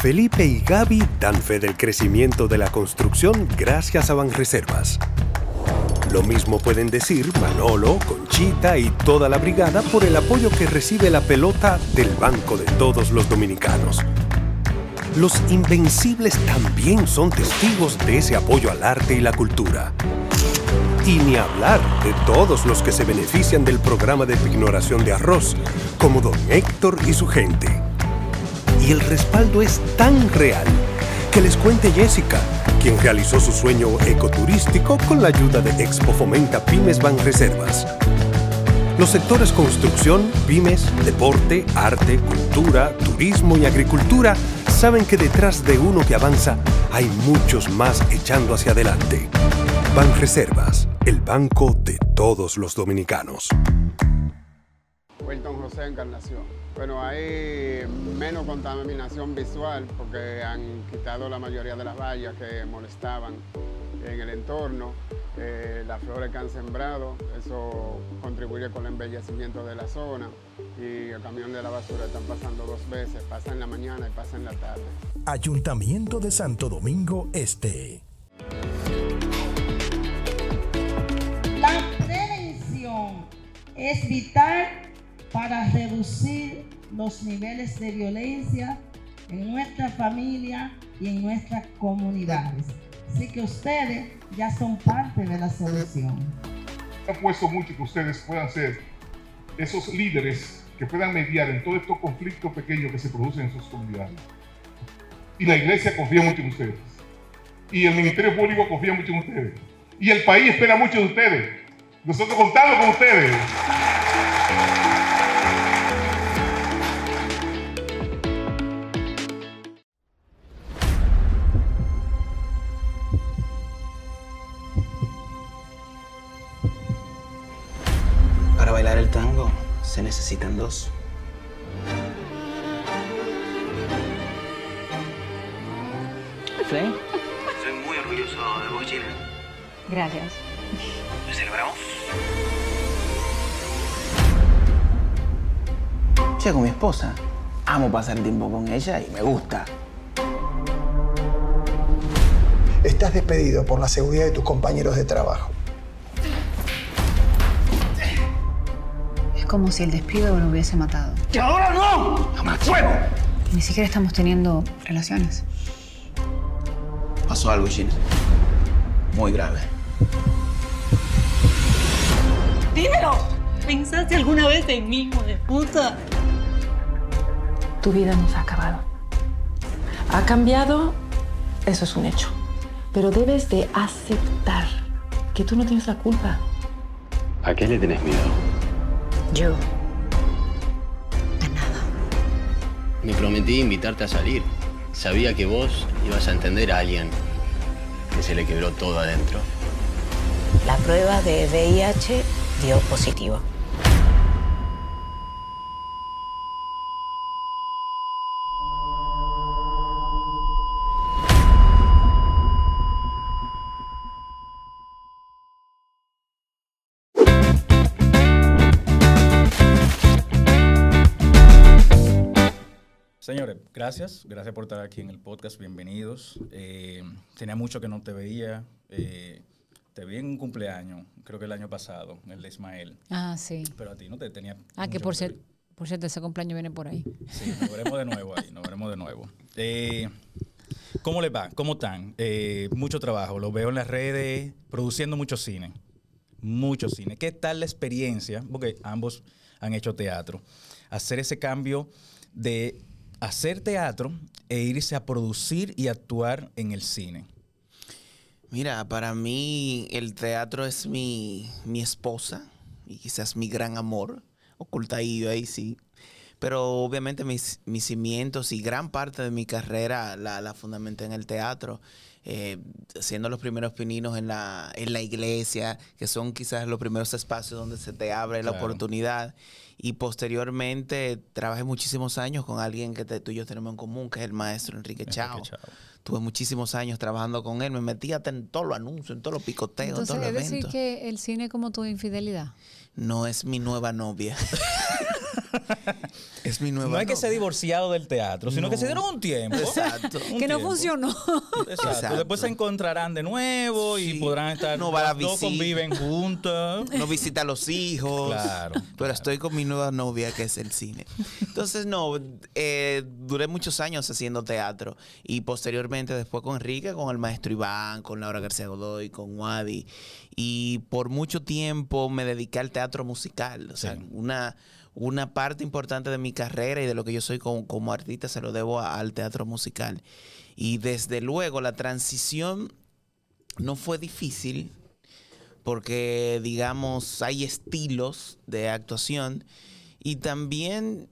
Felipe y Gaby dan fe del crecimiento de la construcción gracias a Banreservas. Lo mismo pueden decir Manolo, Conchita y toda la brigada por el apoyo que recibe la pelota del Banco de todos los dominicanos. Los invencibles también son testigos de ese apoyo al arte y la cultura. Y ni hablar de todos los que se benefician del programa de ignoración de arroz, como don Héctor y su gente. Y el respaldo es tan real que les cuente Jessica, quien realizó su sueño ecoturístico con la ayuda de Expo Fomenta Pymes Ban Reservas. Los sectores construcción, pymes, deporte, arte, cultura, turismo y agricultura saben que detrás de uno que avanza hay muchos más echando hacia adelante. Ban Reservas, el banco de todos los dominicanos. Wilton José Encarnación. Bueno, hay menos contaminación visual porque han quitado la mayoría de las vallas que molestaban en el entorno, eh, las flores que han sembrado, eso contribuye con el embellecimiento de la zona y el camión de la basura están pasando dos veces, pasa en la mañana y pasa en la tarde. Ayuntamiento de Santo Domingo Este. La prevención es vital para reducir los niveles de violencia en nuestra familia y en nuestras comunidades. Así que ustedes ya son parte de la solución. He puesto mucho que ustedes puedan ser esos líderes que puedan mediar en todos estos conflictos pequeños que se producen en sus comunidades. Y la iglesia confía mucho en ustedes. Y el Ministerio Público confía mucho en ustedes. Y el país espera mucho de ustedes. Nosotros contamos con ustedes. Se necesitan dos. Flay, Soy muy orgulloso de vos, Gina. Gracias. ¿Lo celebramos? Che, con mi esposa. Amo pasar tiempo con ella y me gusta. Estás despedido por la seguridad de tus compañeros de trabajo. Como si el despido lo hubiese matado. ¡Y ahora no! ¡Jamás fuego! Ni siquiera estamos teniendo relaciones. Pasó algo, Gina. Muy grave. ¡Dímelo! ¿Pensaste alguna vez en mí, hijo de puta? Tu vida no se ha acabado. Ha cambiado, eso es un hecho. Pero debes de aceptar que tú no tienes la culpa. ¿A qué le tenés miedo? Yo. Me prometí invitarte a salir. Sabía que vos ibas a entender a alguien que se le quebró todo adentro. La prueba de VIH dio positivo. Señores, gracias. Gracias por estar aquí en el podcast. Bienvenidos. Eh, tenía mucho que no te veía. Eh, te vi en un cumpleaños, creo que el año pasado, el de Ismael. Ah, sí. Pero a ti no te tenía. Ah, que por, ser, por cierto, ese cumpleaños viene por ahí. Sí, nos veremos de nuevo ahí, nos veremos de nuevo. Eh, ¿Cómo les va? ¿Cómo están? Eh, mucho trabajo, lo veo en las redes, produciendo mucho cine. Mucho cine. ¿Qué tal la experiencia? Porque ambos han hecho teatro. Hacer ese cambio de hacer teatro e irse a producir y actuar en el cine. Mira, para mí el teatro es mi, mi esposa y quizás mi gran amor, ocultadillo ahí sí. Pero obviamente mis, mis cimientos y gran parte de mi carrera la, la fundamenté en el teatro, eh, siendo los primeros pininos en la, en la iglesia, que son quizás los primeros espacios donde se te abre la oportunidad. Y posteriormente trabajé muchísimos años con alguien que te- tú y yo tenemos en común, que es el maestro Enrique Chao. Tuve muchísimos años trabajando con él, me metí hasta en todos los anuncios, en todos los picoteos, en Entonces, todos los es decir eventos. que el cine es como tu infidelidad. No es mi nueva novia. Es mi nueva No hay que ser divorciado del teatro, sino que se No. dieron un tiempo. Exacto. Un Que no funcionó. Exacto. Exacto. Después se encontrarán de nuevo y podrán estar. No va a visita. conviven juntos. no visita a los hijos. Claro, Pero claro. estoy con mi nueva novia, que es el cine. Entonces, no, eh, duré muchos años haciendo teatro. Y posteriormente, después con Enrique, con el maestro Iván, con Laura García Godoy, con Wadi. Y por mucho tiempo me dediqué al teatro musical. O sea, Sí. una, una parte importante de mi carrera y de lo que yo soy como, artista se lo debo al teatro musical. Y desde luego, la transición no fue difícil porque digamos hay estilos de actuación y también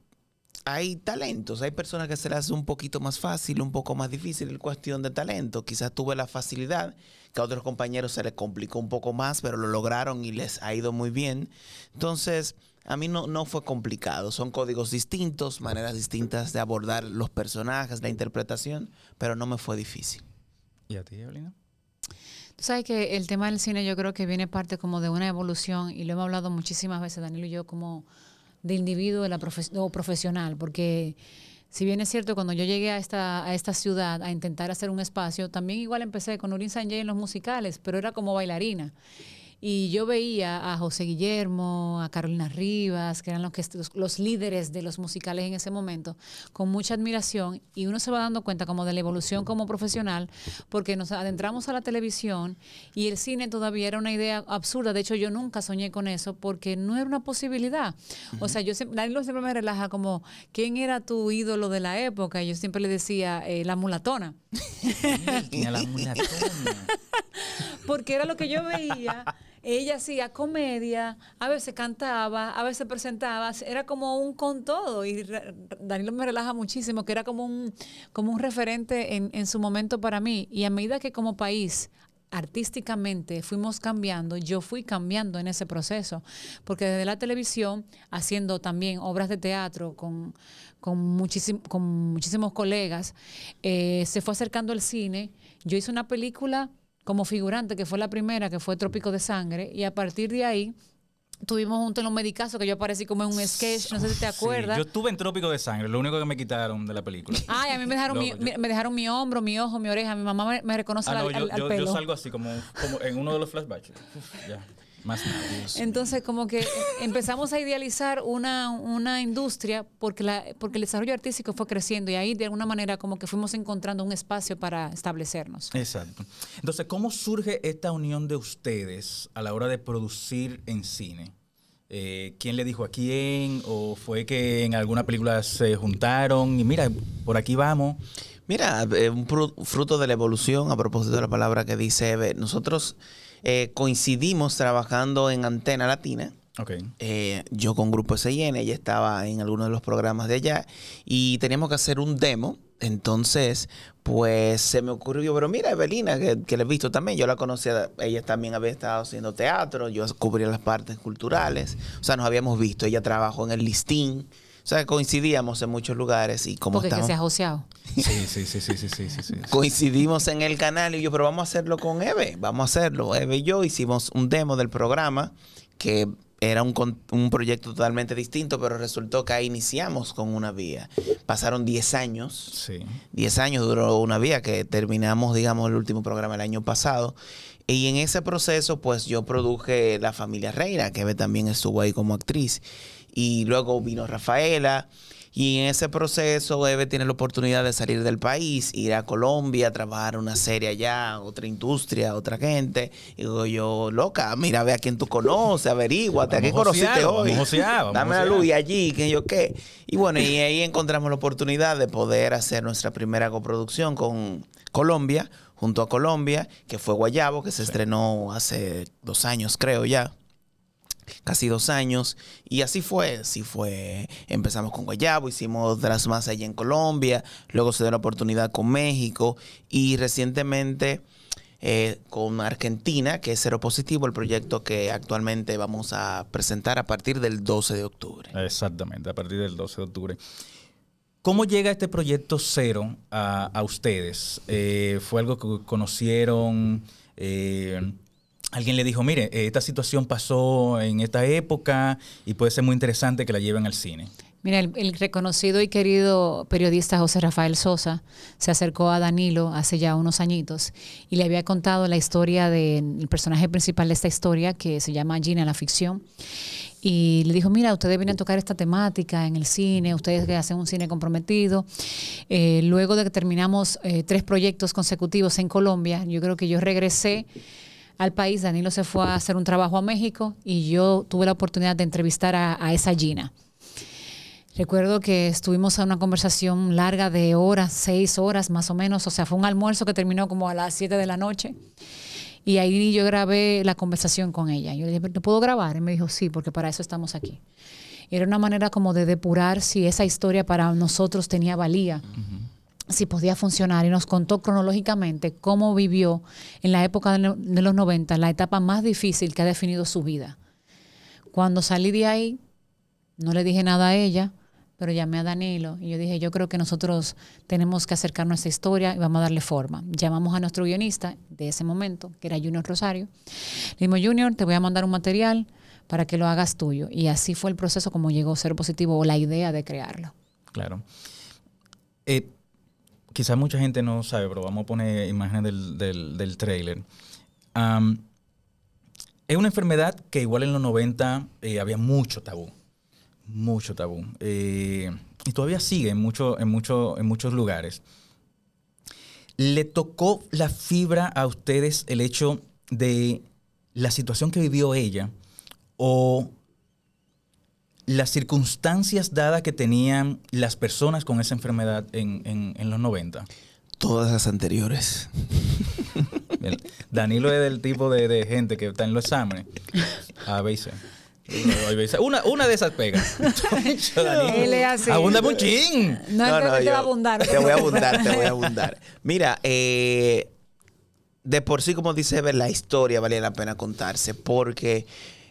hay talentos, hay personas que se les hace un poquito más fácil, un poco más difícil, es cuestión de talento. Quizás tuve la facilidad, que a otros compañeros se les complicó un poco más, pero lo lograron y les ha ido muy bien. Entonces, a mí no, no fue complicado, son códigos distintos, maneras distintas de abordar los personajes, la interpretación, pero no me fue difícil. ¿Y a ti, Evelina? Tú sabes que el tema del cine yo creo que viene parte como de una evolución y lo hemos hablado muchísimas veces, Danilo y yo, como de individuo de la profe- o profesional, porque si bien es cierto, cuando yo llegué a esta, a esta ciudad a intentar hacer un espacio, también igual empecé con Nurin Sanjay en los musicales, pero era como bailarina. Y yo veía a José Guillermo, a Carolina Rivas, que eran los, que, los, los líderes de los musicales en ese momento, con mucha admiración. Y uno se va dando cuenta como de la evolución como profesional, porque nos adentramos a la televisión y el cine todavía era una idea absurda. De hecho, yo nunca soñé con eso porque no era una posibilidad. O sea, yo siempre, Danilo siempre me relaja como, ¿quién era tu ídolo de la época? Y yo siempre le decía, eh, la mulatona. La mulatona. porque era lo que yo veía. Ella hacía comedia, a veces cantaba, a veces presentaba, era como un con todo. Y Danilo me relaja muchísimo, que era como un, como un referente en, en su momento para mí. Y a medida que como país artísticamente fuimos cambiando, yo fui cambiando en ese proceso, porque desde la televisión, haciendo también obras de teatro con, con, muchísim- con muchísimos colegas, eh, se fue acercando el cine. Yo hice una película como figurante, que fue la primera, que fue Trópico de Sangre, y a partir de ahí tuvimos un los medicazos que yo aparecí como en un sketch, no sé si te acuerdas. Sí, yo estuve en Trópico de Sangre, lo único que me quitaron de la película. Ay, a mí me dejaron, mi, yo- me dejaron mi hombro, mi ojo, mi oreja. Mi mamá me, me reconoce Ah, al, no, yo, al- al yo- salgo así como, como en uno de los flashbacks. Ya, más nada. Entonces, como que empezamos a idealizar una, una industria porque, la, porque el desarrollo artístico fue creciendo y ahí de alguna manera como que fuimos encontrando un espacio para establecernos. Exacto. Entonces, ¿cómo surge esta unión de ustedes a la hora de producir en cine? Eh, ¿Quién le dijo a quién? ¿O fue que en alguna película se juntaron? Y mira, por aquí vamos. Mira, eh, un fruto de la evolución, a propósito de la palabra que dice Eve, nosotros eh, coincidimos trabajando en Antena Latina. Ok. Eh, yo con Grupo SIN, ella estaba en alguno de los programas de allá y teníamos que hacer un demo. Entonces, pues se me ocurrió, pero mira, Evelina, que, que la he visto también, yo la conocía, ella también había estado haciendo teatro, yo cubría las partes culturales, o sea, nos habíamos visto, ella trabajó en el listín, sea, coincidíamos en muchos lugares y como porque que se ha joseado. Sí, sí, sí, sí, sí, sí, sí, sí. coincidimos en el canal y yo, pero vamos a hacerlo con Eve, vamos a hacerlo. Eve y yo hicimos un demo del programa que era un, con- un proyecto totalmente distinto, pero resultó que ahí iniciamos con una vía. Pasaron 10 años. Sí. 10 años duró una vía que terminamos, digamos, el último programa el año pasado. Y en ese proceso, pues yo produje La Familia Reina, que Eve también estuvo ahí como actriz. Y luego vino Rafaela. Y en ese proceso, Eve tiene la oportunidad de salir del país, ir a Colombia, trabajar una serie allá, otra industria, otra gente. Y digo yo, loca, mira, ve a quién tú conoces, averíguate, a qué conociste hoy. vamos Dame la luz y allí, que yo qué. Y bueno, y ahí encontramos la oportunidad de poder hacer nuestra primera coproducción con Colombia, junto a Colombia, que fue Guayabo, que se estrenó hace dos años, creo ya. Casi dos años. Y así fue, así fue. Empezamos con Guayabo, hicimos de las más allá en Colombia, luego se dio la oportunidad con México y recientemente eh, con Argentina, que es Cero Positivo, el proyecto que actualmente vamos a presentar a partir del 12 de octubre. Exactamente, a partir del 12 de octubre. ¿Cómo llega este proyecto cero a, a ustedes? Eh, ¿Fue algo que conocieron? Eh, ¿Alguien le dijo, mire, eh, esta situación pasó en esta época y puede ser muy interesante que la lleven al cine? Mira, el, reconocido y querido periodista José Rafael Sosa se acercó a Danilo hace ya unos añitos y le había contado la historia del personaje principal de esta historia, que se llama Gina la ficción. Y le dijo, mira, ustedes vienen a tocar esta temática en el cine, ustedes que hacen un cine comprometido. Eh, luego de que terminamos eh, tres proyectos consecutivos en Colombia, yo creo que yo regresé al país, Danilo se fue a hacer un trabajo a México y yo tuve la oportunidad de entrevistar a, a esa Gina. Recuerdo que estuvimos en una conversación larga de horas, seis horas más o menos, o sea, fue un almuerzo que terminó como a las siete de la noche. Y ahí yo grabé la conversación con ella. Yo le dije, ¿te puedo grabar? Y me dijo, sí, porque para eso estamos aquí. Era una manera como de depurar si esa historia para nosotros tenía valía, si podía funcionar. Y nos contó cronológicamente cómo vivió en la época de, lo- de los 90, la etapa más difícil que ha definido su vida. Cuando salí de ahí, no le dije nada a ella, pero llamé a Danilo y yo dije, yo creo que nosotros tenemos que acercarnos a esta historia y vamos a darle forma. Llamamos a nuestro guionista de ese momento, que era Junior Rosario. Le dijimos, Junior, te voy a mandar un material para que lo hagas tuyo. Y así fue el proceso como llegó Ser Positivo o la idea de crearlo. Claro. Eh, quizás mucha gente no sabe, pero vamos a poner imágenes del, del, trailer. Es una enfermedad que igual en los 90 eh, había mucho tabú. Mucho tabú. Eh, y todavía sigue en, en, en muchos lugares. ¿Le tocó la fibra a ustedes el hecho de la situación que vivió ella o las circunstancias dadas que tenían las personas con esa enfermedad en, en- en los 90? Todas las anteriores. El- Danilo es del tipo de, de gente que está en los exámenes. A, B y C. C. Una, una de esas pegas. Yo, Danilo, Él es así. Abúndame un chin. No, no, no, te yo- va a abundar. Te voy a abundar, te voy a abundar. Mira, eh, de por sí, como dice Ever, la historia vale la pena contarse porque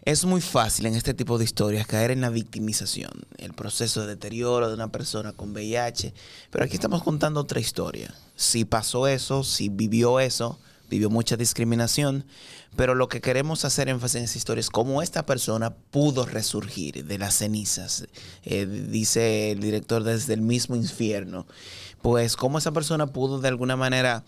es muy fácil en este tipo de historias caer en la victimización, el proceso de deterioro de una persona con VIH. Pero aquí estamos contando otra historia. Si pasó eso, si vivió eso, vivió mucha discriminación, pero lo que queremos hacer énfasis en esta historia es cómo esta persona pudo resurgir de las cenizas, eh, dice el director desde el mismo infierno, pues cómo esa persona pudo de alguna manera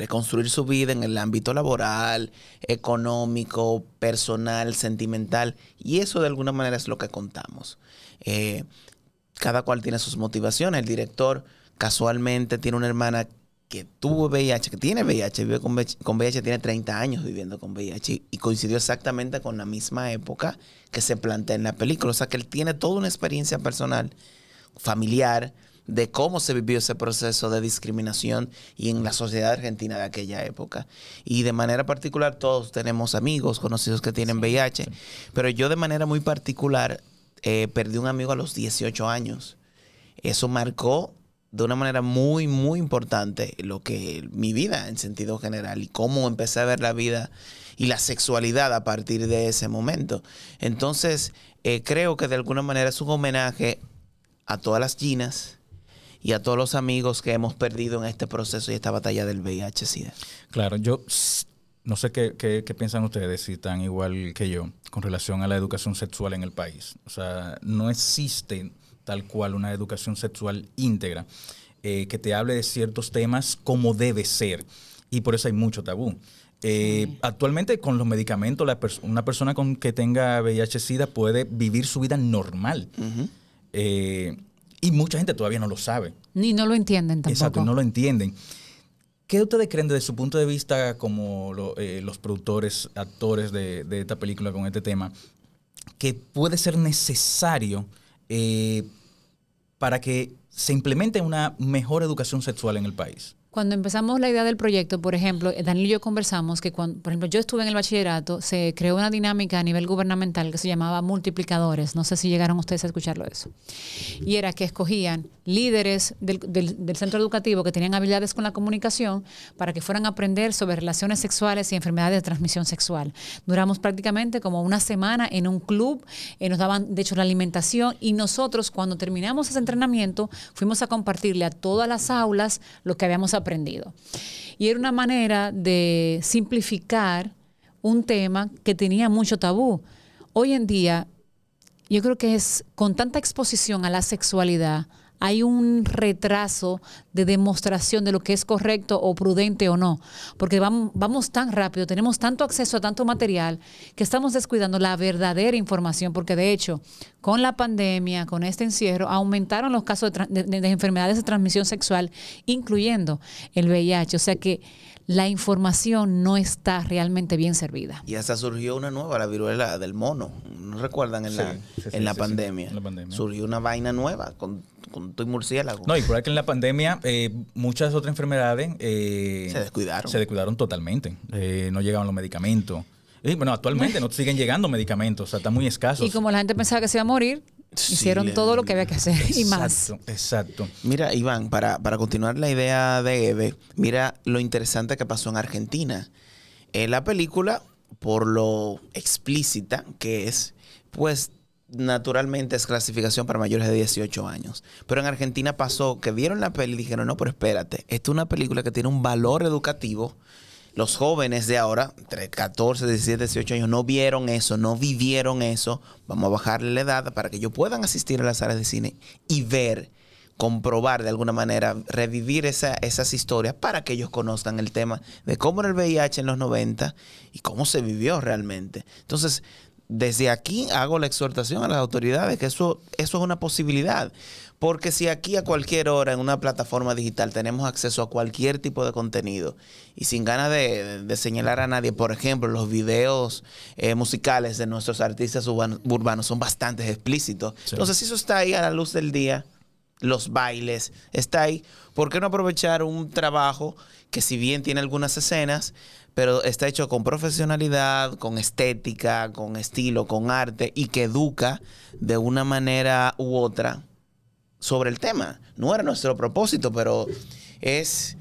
reconstruir su vida en el ámbito laboral, económico, personal, sentimental, y eso de alguna manera es lo que contamos. Eh, cada cual tiene sus motivaciones. El director casualmente tiene una hermana que tuvo VIH, que tiene VIH, vive con VIH, con VIH, tiene 30 años viviendo con VIH y coincidió exactamente con la misma época que se plantea en la película. O sea que él tiene toda una experiencia personal, familiar, de cómo se vivió ese proceso de discriminación y en la sociedad argentina de aquella época. Y de manera particular todos tenemos amigos, conocidos que tienen VIH, pero yo de manera muy particular eh, perdí un amigo a los 18 años. Eso marcó de una manera muy, muy importante lo que mi vida en sentido general y cómo empecé a ver la vida y la sexualidad a partir de ese momento. Entonces, eh, creo que de alguna manera es un homenaje a todas las Ginas y a todos los amigos que hemos perdido en este proceso y esta batalla del VIH-Sida. Claro, yo no sé qué, qué- qué piensan ustedes, si están igual que yo, con relación a la educación sexual en el país. O sea, no existe tal cual una educación sexual íntegra eh, que te hable de ciertos temas como debe ser. Y por eso hay mucho tabú. Eh, Actualmente con los medicamentos, la pers- una persona con que tenga VIH-Sida puede vivir su vida normal. Eh, y mucha gente todavía no lo sabe. Ni no lo entienden tampoco. Exacto, no lo entienden. ¿Qué ustedes creen desde su punto de vista como lo- eh, los productores, actores de, de esta película con este tema, que puede ser necesario eh, para que se implemente una mejor educación sexual en el país? Cuando empezamos la idea del proyecto, por ejemplo, eh, Daniel y yo conversamos que cuando, por ejemplo, yo estuve en el bachillerato, se creó una dinámica a nivel gubernamental que se llamaba multiplicadores. No sé si llegaron ustedes a escucharlo eso. Y era que escogían líderes del, centro educativo que tenían habilidades con la comunicación para que fueran a aprender sobre relaciones sexuales y enfermedades de transmisión sexual. Duramos prácticamente como una semana en un club, eh, nos daban de hecho la alimentación y nosotros cuando terminamos ese entrenamiento fuimos a compartirle a todas las aulas lo que habíamos aprendido. Y era una manera de simplificar un tema que tenía mucho tabú. Hoy en día yo creo que es con tanta exposición a la sexualidad, hay un retraso de demostración de lo que es correcto o prudente o no. Porque vamos, tan rápido, tenemos tanto acceso a tanto material que estamos descuidando la verdadera información. Porque de hecho, con la pandemia, con este encierro, aumentaron los casos de, de enfermedades de transmisión sexual, incluyendo el VIH. O sea que la información no está realmente bien servida. Y hasta surgió una nueva, la viruela del mono. ¿No recuerdan en, Sí, la, sí, sí, en, la sí, pandemia? en la pandemia. Surgió una vaina nueva con, con tu murciélago. No, y por ahí que en la pandemia eh, muchas otras enfermedades eh, Se descuidaron. Se descuidaron totalmente. Eh, no llegaban los medicamentos. Y bueno, actualmente no siguen llegando medicamentos, o sea, están muy escasos. Y como la gente pensaba que se iba a morir, hicieron todo lo que había que hacer y más. Exacto, exacto. Mira, Iván, para, para continuar la idea de Eve, mira lo interesante que pasó en Argentina. En la película, por lo explícita que es, pues naturalmente es clasificación para mayores de 18 años. Pero en Argentina pasó que vieron la peli y dijeron, no, pero espérate, esta es una película que tiene un valor educativo. Los jóvenes de ahora, entre 14, 17, 18 años, no vieron eso, no vivieron eso. Vamos a bajarle la edad para que ellos puedan asistir a las salas de cine y ver comprobar de alguna manera, revivir esa- esas historias para que ellos conozcan el tema de cómo era el VIH en los 90 y cómo se vivió realmente. Entonces, desde aquí hago la exhortación a las autoridades que eso, eso es una posibilidad. Porque si aquí a cualquier hora en una plataforma digital tenemos acceso a cualquier tipo de contenido y sin ganas de, de señalar a nadie, por ejemplo, los videos eh, musicales de nuestros artistas urban- urbanos son bastante explícitos. Sí. Entonces, si eso está ahí a la luz del día, los bailes, está ahí. ¿Por qué no aprovechar un trabajo que si bien tiene algunas escenas, pero está hecho con profesionalidad, con estética, con estilo, con arte y que educa de una manera u otra sobre el tema? No era nuestro propósito, pero es...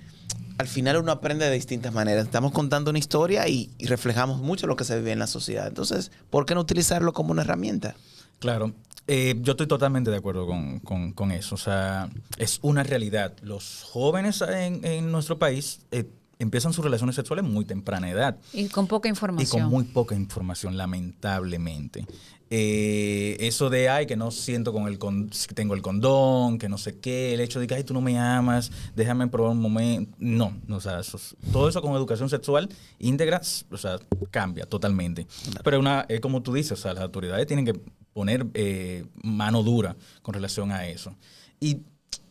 Al final uno aprende de distintas maneras. Estamos contando una historia y, y reflejamos mucho lo que se vive en la sociedad. Entonces, ¿por qué no utilizarlo como una herramienta? Claro. Eh, yo estoy totalmente de acuerdo con, con- con eso. O sea, es una realidad. Los jóvenes en, en nuestro país eh, empiezan sus relaciones sexuales muy temprana edad. Y con poca Y información. con muy poca información, lamentablemente. Eh, eso de, ay, que no siento con el con, tengo el condón, que no sé qué, el hecho de que, ay, tú no me amas, déjame probar un momento. No, no, o sea, eso todo eso con educación sexual íntegra, o sea, cambia totalmente. Pero una, es como tú dices, o sea, las autoridades tienen que poner eh, mano dura con relación a eso. Y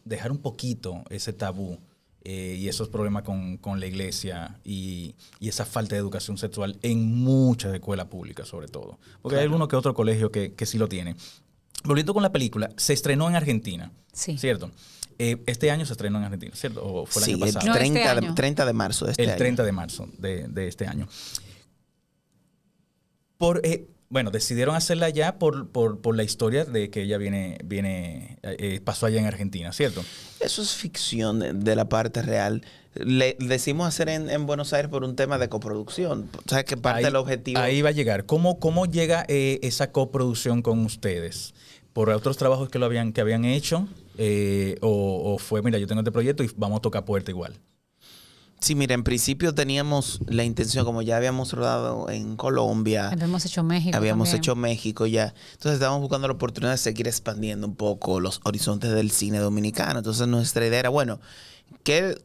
dejar un poquito ese tabú eh, y esos problemas con, con la iglesia y, y esa falta de educación sexual en muchas escuelas públicas, sobre todo. Porque hay alguno que otro colegio que, que sí lo tiene. Volviendo con la película, se estrenó en Argentina, Sí. ¿cierto? Eh, este año se estrenó en Argentina, ¿cierto? ¿O fue el Sí, año el pasado? 30, de, 30 de marzo de este el año. 30 de marzo de, de este año. Por, eh, bueno, decidieron hacerla ya por, por, por la historia de que ella viene, viene eh, pasó allá en Argentina, ¿cierto? Eso es ficción de, de la parte real. Le decimos hacer en, en Buenos Aires por un tema de coproducción. O sea, que parte Ahí- del objetivo. Ahí va a llegar. ¿Cómo, cómo llega eh, esa coproducción con ustedes? ¿Por otros trabajos que lo habían, que habían hecho? Eh, o, o fue, mira, yo tengo este proyecto y vamos a tocar puerta igual? Sí, mira, en principio teníamos la intención, como ya habíamos rodado en Colombia, Habíamos hecho México. habíamos también. hecho México ya. Entonces estábamos buscando la oportunidad de seguir expandiendo un poco los horizontes del cine dominicano. Entonces nuestra idea era, bueno, ¿qué,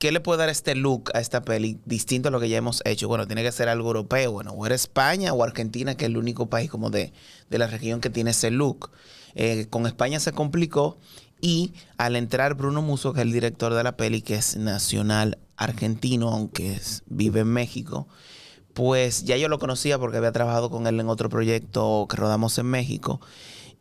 qué le puede dar este look a esta peli distinto a lo que ya hemos hecho? Bueno, tiene que ser algo europeo. Bueno, o era España o Argentina, que es el único país como de, de la región que tiene ese look. Eh, con España se complicó y al entrar Bruno Muso, que es el director de la peli, que es nacional argentino, aunque vive en México, pues ya yo lo conocía porque había trabajado con él en otro proyecto que rodamos en México.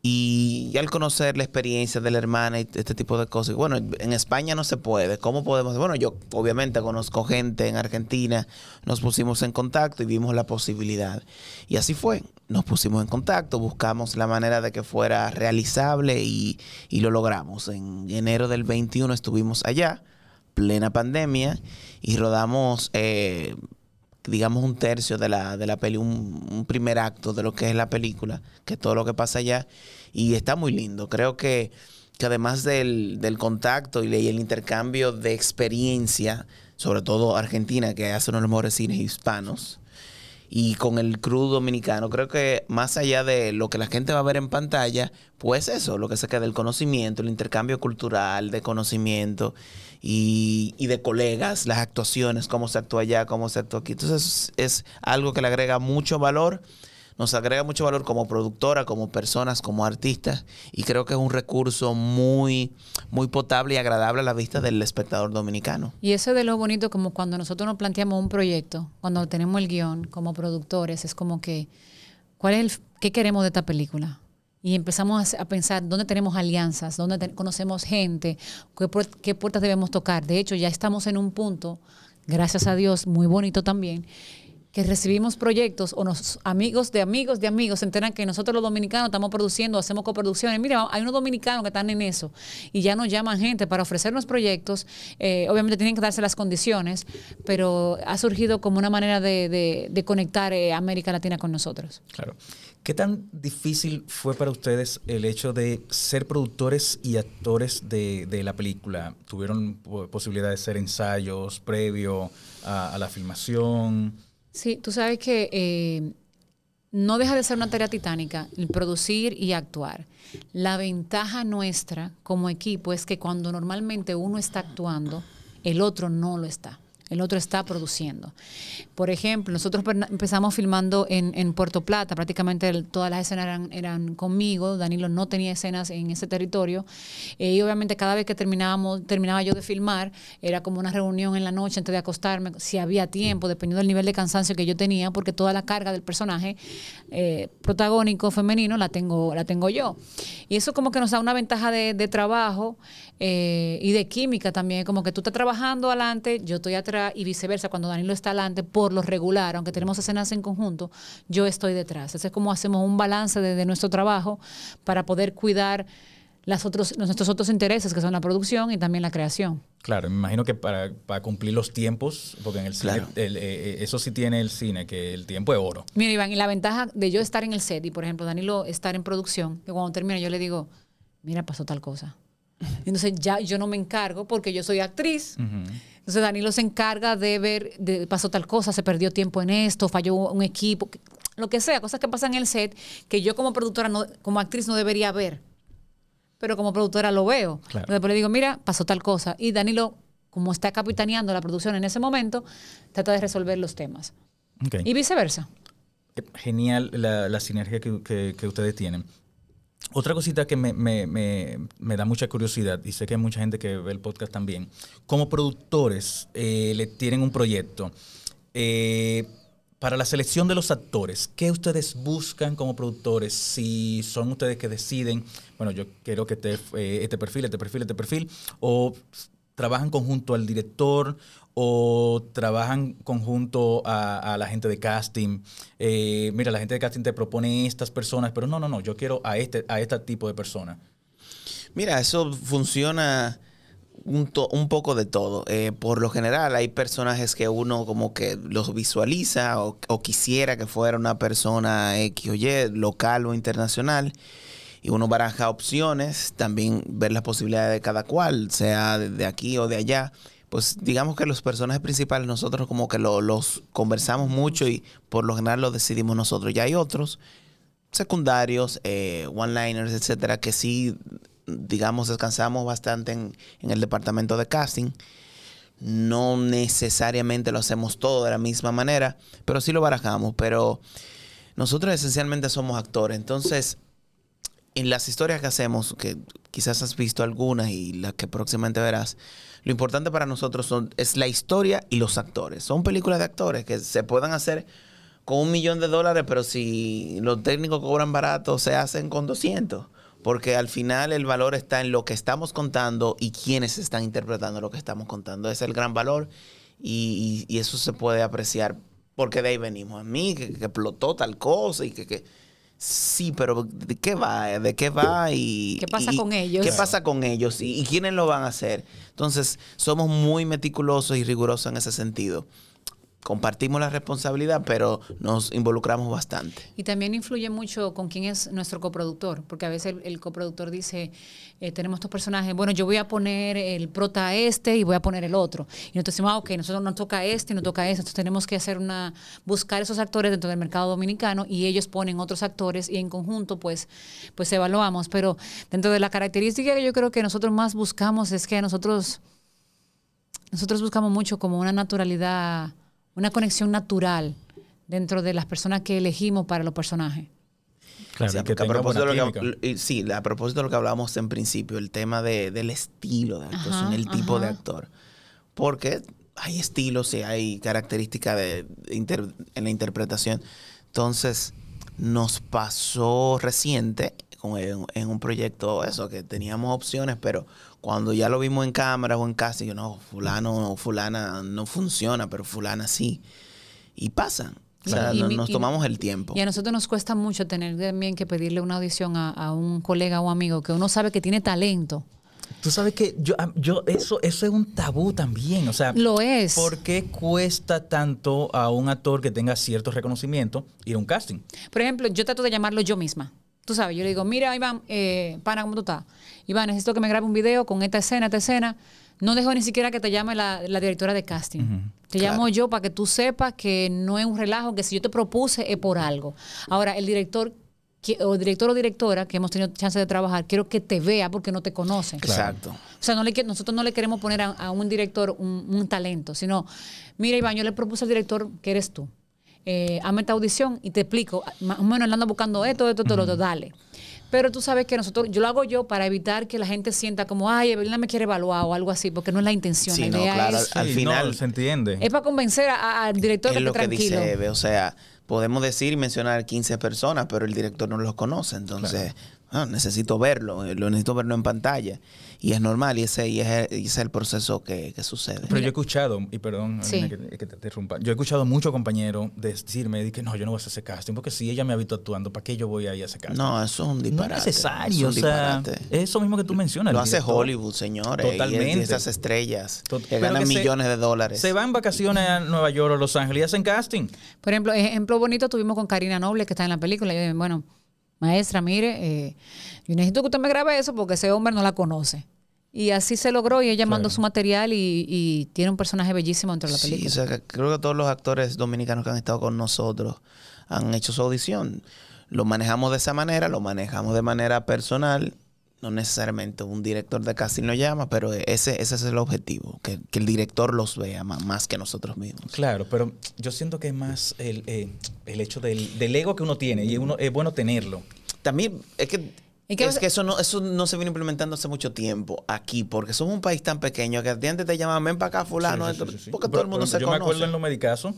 Y, al conocer la experiencia de la hermana y este tipo de cosas, bueno, en España no se puede. ¿Cómo podemos? Bueno, yo obviamente conozco gente en Argentina, nos pusimos en contacto y vimos la posibilidad. Y así fue. Nos pusimos en contacto, buscamos la manera de que fuera realizable y, y lo logramos. En enero del 21 estuvimos allá, plena pandemia, y rodamos eh, digamos, un tercio de la, de la peli, un, primer acto de lo que es la película, que es todo lo que pasa allá. Y está muy lindo. Creo que, que además del, del contacto y, el intercambio de experiencia, sobre todo Argentina, que hace uno de los mejores cines hispanos, y con el crew dominicano. Creo que más allá de lo que la gente va a ver en pantalla, pues eso, lo que se queda del conocimiento, el intercambio cultural de conocimiento y, y de colegas, las actuaciones, cómo se actúa allá, cómo se actúa aquí. Entonces es algo que le agrega mucho valor nos agrega mucho valor como productora, como personas, como artistas, y creo que es un recurso muy, muy potable y agradable a la vista del espectador dominicano. Y eso de lo bonito, como cuando nosotros nos planteamos un proyecto, cuando tenemos el guion como productores, es como que, ¿cuál es el, qué queremos de esta película? Y empezamos a, pensar dónde tenemos alianzas, dónde conocemos gente, qué, puertas debemos tocar. De hecho, ya estamos en un punto, gracias a Dios, muy bonito también, que recibimos proyectos o los amigos de amigos de amigos se enteran que nosotros los dominicanos estamos produciendo, hacemos coproducciones. Mira, hay unos dominicanos que están en eso y ya nos llaman gente para ofrecernos proyectos. Eh, obviamente tienen que darse las condiciones, pero ha surgido como una manera de, conectar eh, América Latina con nosotros. Claro. ¿Qué tan difícil fue para ustedes el hecho de ser productores y actores de, la película? ¿Tuvieron posibilidad de hacer ensayos previo a la filmación? Sí, tú sabes que eh, no deja de ser una tarea titánica el producir y actuar. La ventaja nuestra como equipo es que cuando normalmente uno está actuando, el otro no lo está el otro está produciendo. Por ejemplo, nosotros empezamos filmando en, Puerto Plata, prácticamente todas las escenas eran, conmigo, Danilo no tenía escenas en ese territorio, eh, y obviamente cada vez que terminábamos, terminaba yo de filmar, era como una reunión en la noche antes de acostarme, si había tiempo, dependiendo del nivel de cansancio que yo tenía, porque toda la carga del personaje eh, protagónico femenino la tengo, la tengo yo. Y eso como que nos da una ventaja de, de trabajo eh, y de química también, como que tú estás trabajando adelante, yo estoy atrás y viceversa, cuando Danilo está adelante, por lo regular, aunque tenemos escenas en conjunto, yo estoy detrás. Ese es como hacemos un balance de, nuestro trabajo para poder cuidar las otros, nuestros otros intereses, que son la producción y también la creación. Claro, me imagino que para, cumplir los tiempos, porque en el cine, eh, eh, eso sí tiene el cine, que el tiempo es oro. Mira, Iván, y la ventaja de yo estar en el set y, por ejemplo, Danilo estar en producción, que cuando termina yo le digo, mira, pasó tal cosa entonces ya yo no me encargo porque yo soy actriz. Entonces Danilo se encarga de ver, de, pasó tal cosa, se perdió tiempo en esto, falló un equipo, lo que sea, cosas que pasan en el set que yo como productora, no, como actriz no debería ver. Pero como productora lo veo. Después le digo, mira, pasó tal cosa. Y Danilo, como está capitaneando la producción en ese momento, trata de resolver los temas. Y viceversa. Genial la, sinergia que ustedes tienen. Otra cosita que me, da mucha curiosidad, y sé que hay mucha gente que ve el podcast también, como productores eh, le tienen un proyecto, eh, para la selección de los actores, ¿qué ustedes buscan como productores? Si son ustedes que deciden, bueno, yo quiero que este, este perfil, este perfil, este perfil, o trabajan conjunto al director o trabajan conjunto a, la gente de casting. Eh, mira, la gente de casting te propone estas personas, pero no, no, no, yo quiero a este, a este tipo de personas. Mira, eso funciona un, un poco de todo. Eh, por lo general hay personajes que uno como que los visualiza o, o, quisiera que fuera una persona X o Y, local o internacional. Y uno baraja opciones, también ver las posibilidades de cada cual, sea de aquí o de allá pues digamos que los personajes principales nosotros como que los conversamos mucho y por lo general los decidimos nosotros. Ya hay otros secundarios, eh, one-liners, etcétera, que sí, digamos, descansamos bastante en, en, el departamento de casting. No necesariamente lo hacemos todo de la misma manera, pero sí lo barajamos. Pero nosotros esencialmente somos actores. Entonces, en las historias que hacemos, que quizás has visto algunas y las que próximamente verás, lo importante para nosotros son, es la historia y los actores. Son películas de actores que se puedan hacer con un millón de dólares, pero si los técnicos cobran barato, se hacen con 200. Porque al final el valor está en lo que estamos contando y quienes están interpretando lo que estamos contando. Es el gran valor y, eso se puede apreciar porque de ahí venimos. A mí, que, explotó tal cosa y que Sí, pero ¿de qué va? ¿De qué va? Y, ¿Qué pasa con ellos? ¿Qué pasa con ellos? ¿Y, quiénes lo van a hacer? Entonces, somos muy meticulosos y rigurosos en ese sentido. Compartimos la responsabilidad, pero nos involucramos bastante. Y también influye mucho con quién es nuestro coproductor, porque a veces el, coproductor dice, eh, tenemos estos personajes, bueno, yo voy a poner el prota este y voy a poner el otro. Y nosotros decimos, ah, ok, nosotros nos toca este y nos toca este, entonces tenemos que hacer una, buscar esos actores dentro del mercado dominicano y ellos ponen otros actores y en conjunto pues, pues evaluamos. Pero dentro de la característica que yo creo que nosotros más buscamos es que nosotros, nosotros buscamos mucho como una naturalidad una conexión natural dentro de las personas que elegimos para los personajes. Claro, sí, a, propósito de lo que, sí, a propósito de lo que hablábamos en principio, el tema de, del estilo de actuación, ajá, el tipo ajá. de actor. Porque hay estilos y hay características de, de inter, en la interpretación. Entonces, nos pasó reciente en, en, un proyecto eso, que teníamos opciones, pero cuando ya lo vimos en cámara o en casa, yo no, fulano o fulana no funciona, pero fulana sí. Y pasa. O sea, y, nos, y, tomamos el tiempo. Y a nosotros nos cuesta mucho tener también que pedirle una audición a, a un colega o amigo que uno sabe que tiene talento. Tú sabes que yo, yo eso, eso es un tabú también. O sea, lo es. ¿Por qué cuesta tanto a un actor que tenga cierto reconocimiento ir a un casting? Por ejemplo, yo trato de llamarlo yo misma. Tú sabes, yo le digo, mira, Iván, eh, pana, ¿cómo tú estás? Iván, necesito que me grabe un video con esta escena, esta escena. No dejo ni siquiera que te llame la, la directora de casting. Uh -huh. Te claro. llamo yo para que tú sepas que no es un relajo, que si yo te propuse es por algo. Ahora, el director o director o directora que hemos tenido chance de trabajar, quiero que te vea porque no te conoce. Exacto. O sea, no le, nosotros no le queremos poner a, a un director un, un, talento, sino, mira Iván, yo le propuse al director que eres tú. Eh, hazme esta audición y te explico, más o menos ando buscando esto, esto, esto, uh -huh. lo otro, dale. Pero tú sabes que nosotros, yo lo hago yo para evitar que la gente sienta como, ay, Evelina me quiere evaluar o algo así, porque no es la intención. Sí, la no, idea claro, es, al, al final no, se entiende. Es para convencer al director es que lo que tranquilo. dice Eve, o sea, podemos decir y mencionar 15 personas, pero el director no los conoce, entonces claro. ah, necesito verlo, eh, lo necesito verlo en pantalla. Y es normal, y ese, y es el proceso que, que, sucede. Pero yo he escuchado, y perdón sí. que, que, te interrumpa, yo he escuchado muchos compañeros decirme que no, yo no voy a hacer ese casting, porque si ella me ha visto actuando, ¿para qué yo voy a ir a ese casting? No, eso es un disparate. No es necesario, es un o sea, eso mismo que tú mencionas. Lo hace director. Hollywood, señores. Totalmente. Y esas estrellas Tot que ganan que millones se, de dólares. Se van vacaciones a Nueva York o Los Ángeles y hacen casting. Por ejemplo, ejemplo bonito tuvimos con Karina Noble, que está en la película. Y yo, bueno, maestra, mire, eh, yo necesito que usted me grabe eso porque ese hombre no la conoce. Y así se logró y ella claro. mandó su material y, y, tiene un personaje bellísimo dentro de la película. Sí, o sea, creo que todos los actores dominicanos que han estado con nosotros han hecho su audición. Lo manejamos de esa manera, lo manejamos de manera personal. No necesariamente un director de casting lo llama, pero ese, ese es el objetivo, que, que el director los vea más, más, que nosotros mismos. Claro, pero yo siento que es más el, eh, el hecho del, del, ego que uno tiene y uno, es bueno tenerlo. También es que que es que eso no, eso no se viene implementando hace mucho tiempo aquí, porque somos un país tan pequeño que antes te llaman, ven para acá, fulano, sí, sí, sí, sí, porque todo el mundo se yo conoce. Yo me acuerdo en los medicazos,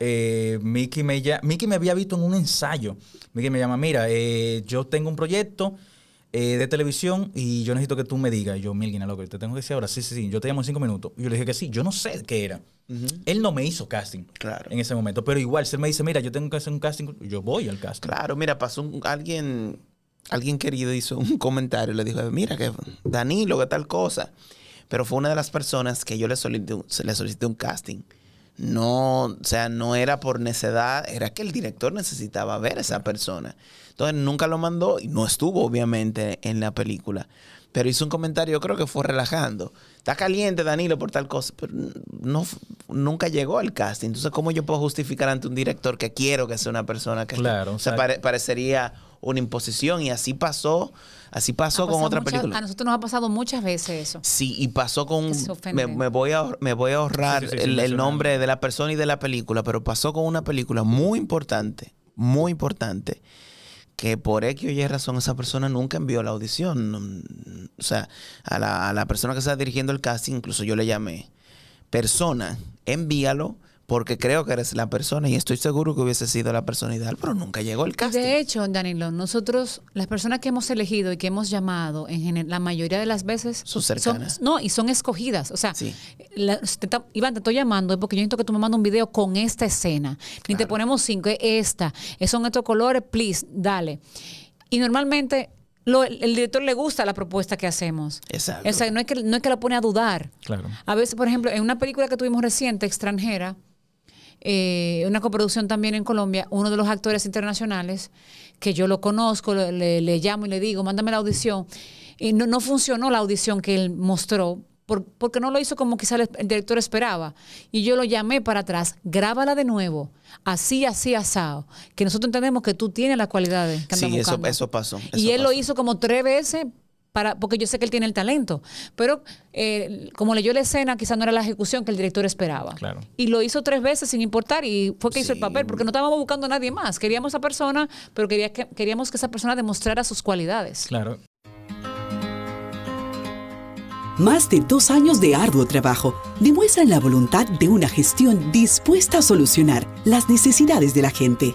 eh, Mickey, me, Mickey me había visto en un ensayo. Mickey me llama, mira, eh, yo tengo un proyecto eh, de televisión y yo necesito que tú me digas. Y yo, Milguina, loco, te tengo que decir ahora, sí, sí, sí, yo te llamo en cinco minutos. Y yo le dije que sí, yo no sé qué era. Uh -huh. Él no me hizo casting claro. en ese momento, pero igual, si él me dice, mira, yo tengo que hacer un casting, yo voy al casting. Claro, mira, pasó un, alguien alguien querido hizo un comentario, le dijo, mira que Danilo, que tal cosa. Pero fue una de las personas que yo le solicité, le solicité un casting. No, o sea, no era por necedad, era que el director necesitaba ver a esa persona. Entonces nunca lo mandó y no estuvo obviamente en la película. Pero hizo un comentario, yo creo que fue relajando. Está caliente Danilo por tal cosa, pero no, nunca llegó al casting. Entonces, ¿cómo yo puedo justificar ante un director que quiero que sea una persona que... Claro. O sea, pare, parecería una imposición y así pasó así pasó con otra muchas, película. a nosotros nos ha pasado muchas veces eso. Sí y pasó con me, me, voy a me voy a ahorrar sí, sí, sí, el, el, nombre de la persona y de la película pero pasó con una película muy importante muy importante que por X o Y razón esa persona nunca envió la audición. O sea a la, a la persona que está dirigiendo el casting incluso yo le llamé persona envíalo porque creo que eres la persona y estoy seguro que hubiese sido la persona ideal, pero nunca llegó el casting. De hecho, Danilo, nosotros, las personas que hemos elegido y que hemos llamado, en general, la mayoría de las veces son cercanas. Son, no, y son escogidas. O sea, sí. la, te, Iván, te estoy llamando porque yo necesito que tú me mandes un video con esta escena. Claro. Ni te ponemos cinco, es esta, son estos colores, please, dale. Y normalmente lo, el director le gusta la propuesta que hacemos. Exacto. O sea, no es que, no es que la pone a dudar. Claro. A veces, por ejemplo, en una película que tuvimos reciente, extranjera, eh, una coproducción también en Colombia, uno de los actores internacionales, que yo lo conozco, le, le llamo y le digo, mándame la audición. Y no, no funcionó la audición que él mostró por- porque no lo hizo como quizá el, el director esperaba. Y yo lo llamé para atrás, grábala de nuevo, así, así, asado, que nosotros entendemos que tú tienes las cualidades que Sí, eso, eso pasó. y él lo hizo como tres veces. Para, porque yo sé que él tiene el talento, pero eh, como leyó la escena, quizá no era la ejecución que el director esperaba. Claro. Y lo hizo tres veces sin importar y fue que hizo el papel, porque no estábamos buscando a nadie más. Queríamos a esa persona, pero quería que, queríamos que esa persona demostrara sus cualidades. Claro. Más de dos años de arduo trabajo demuestran la voluntad de una gestión dispuesta a solucionar las necesidades de la gente.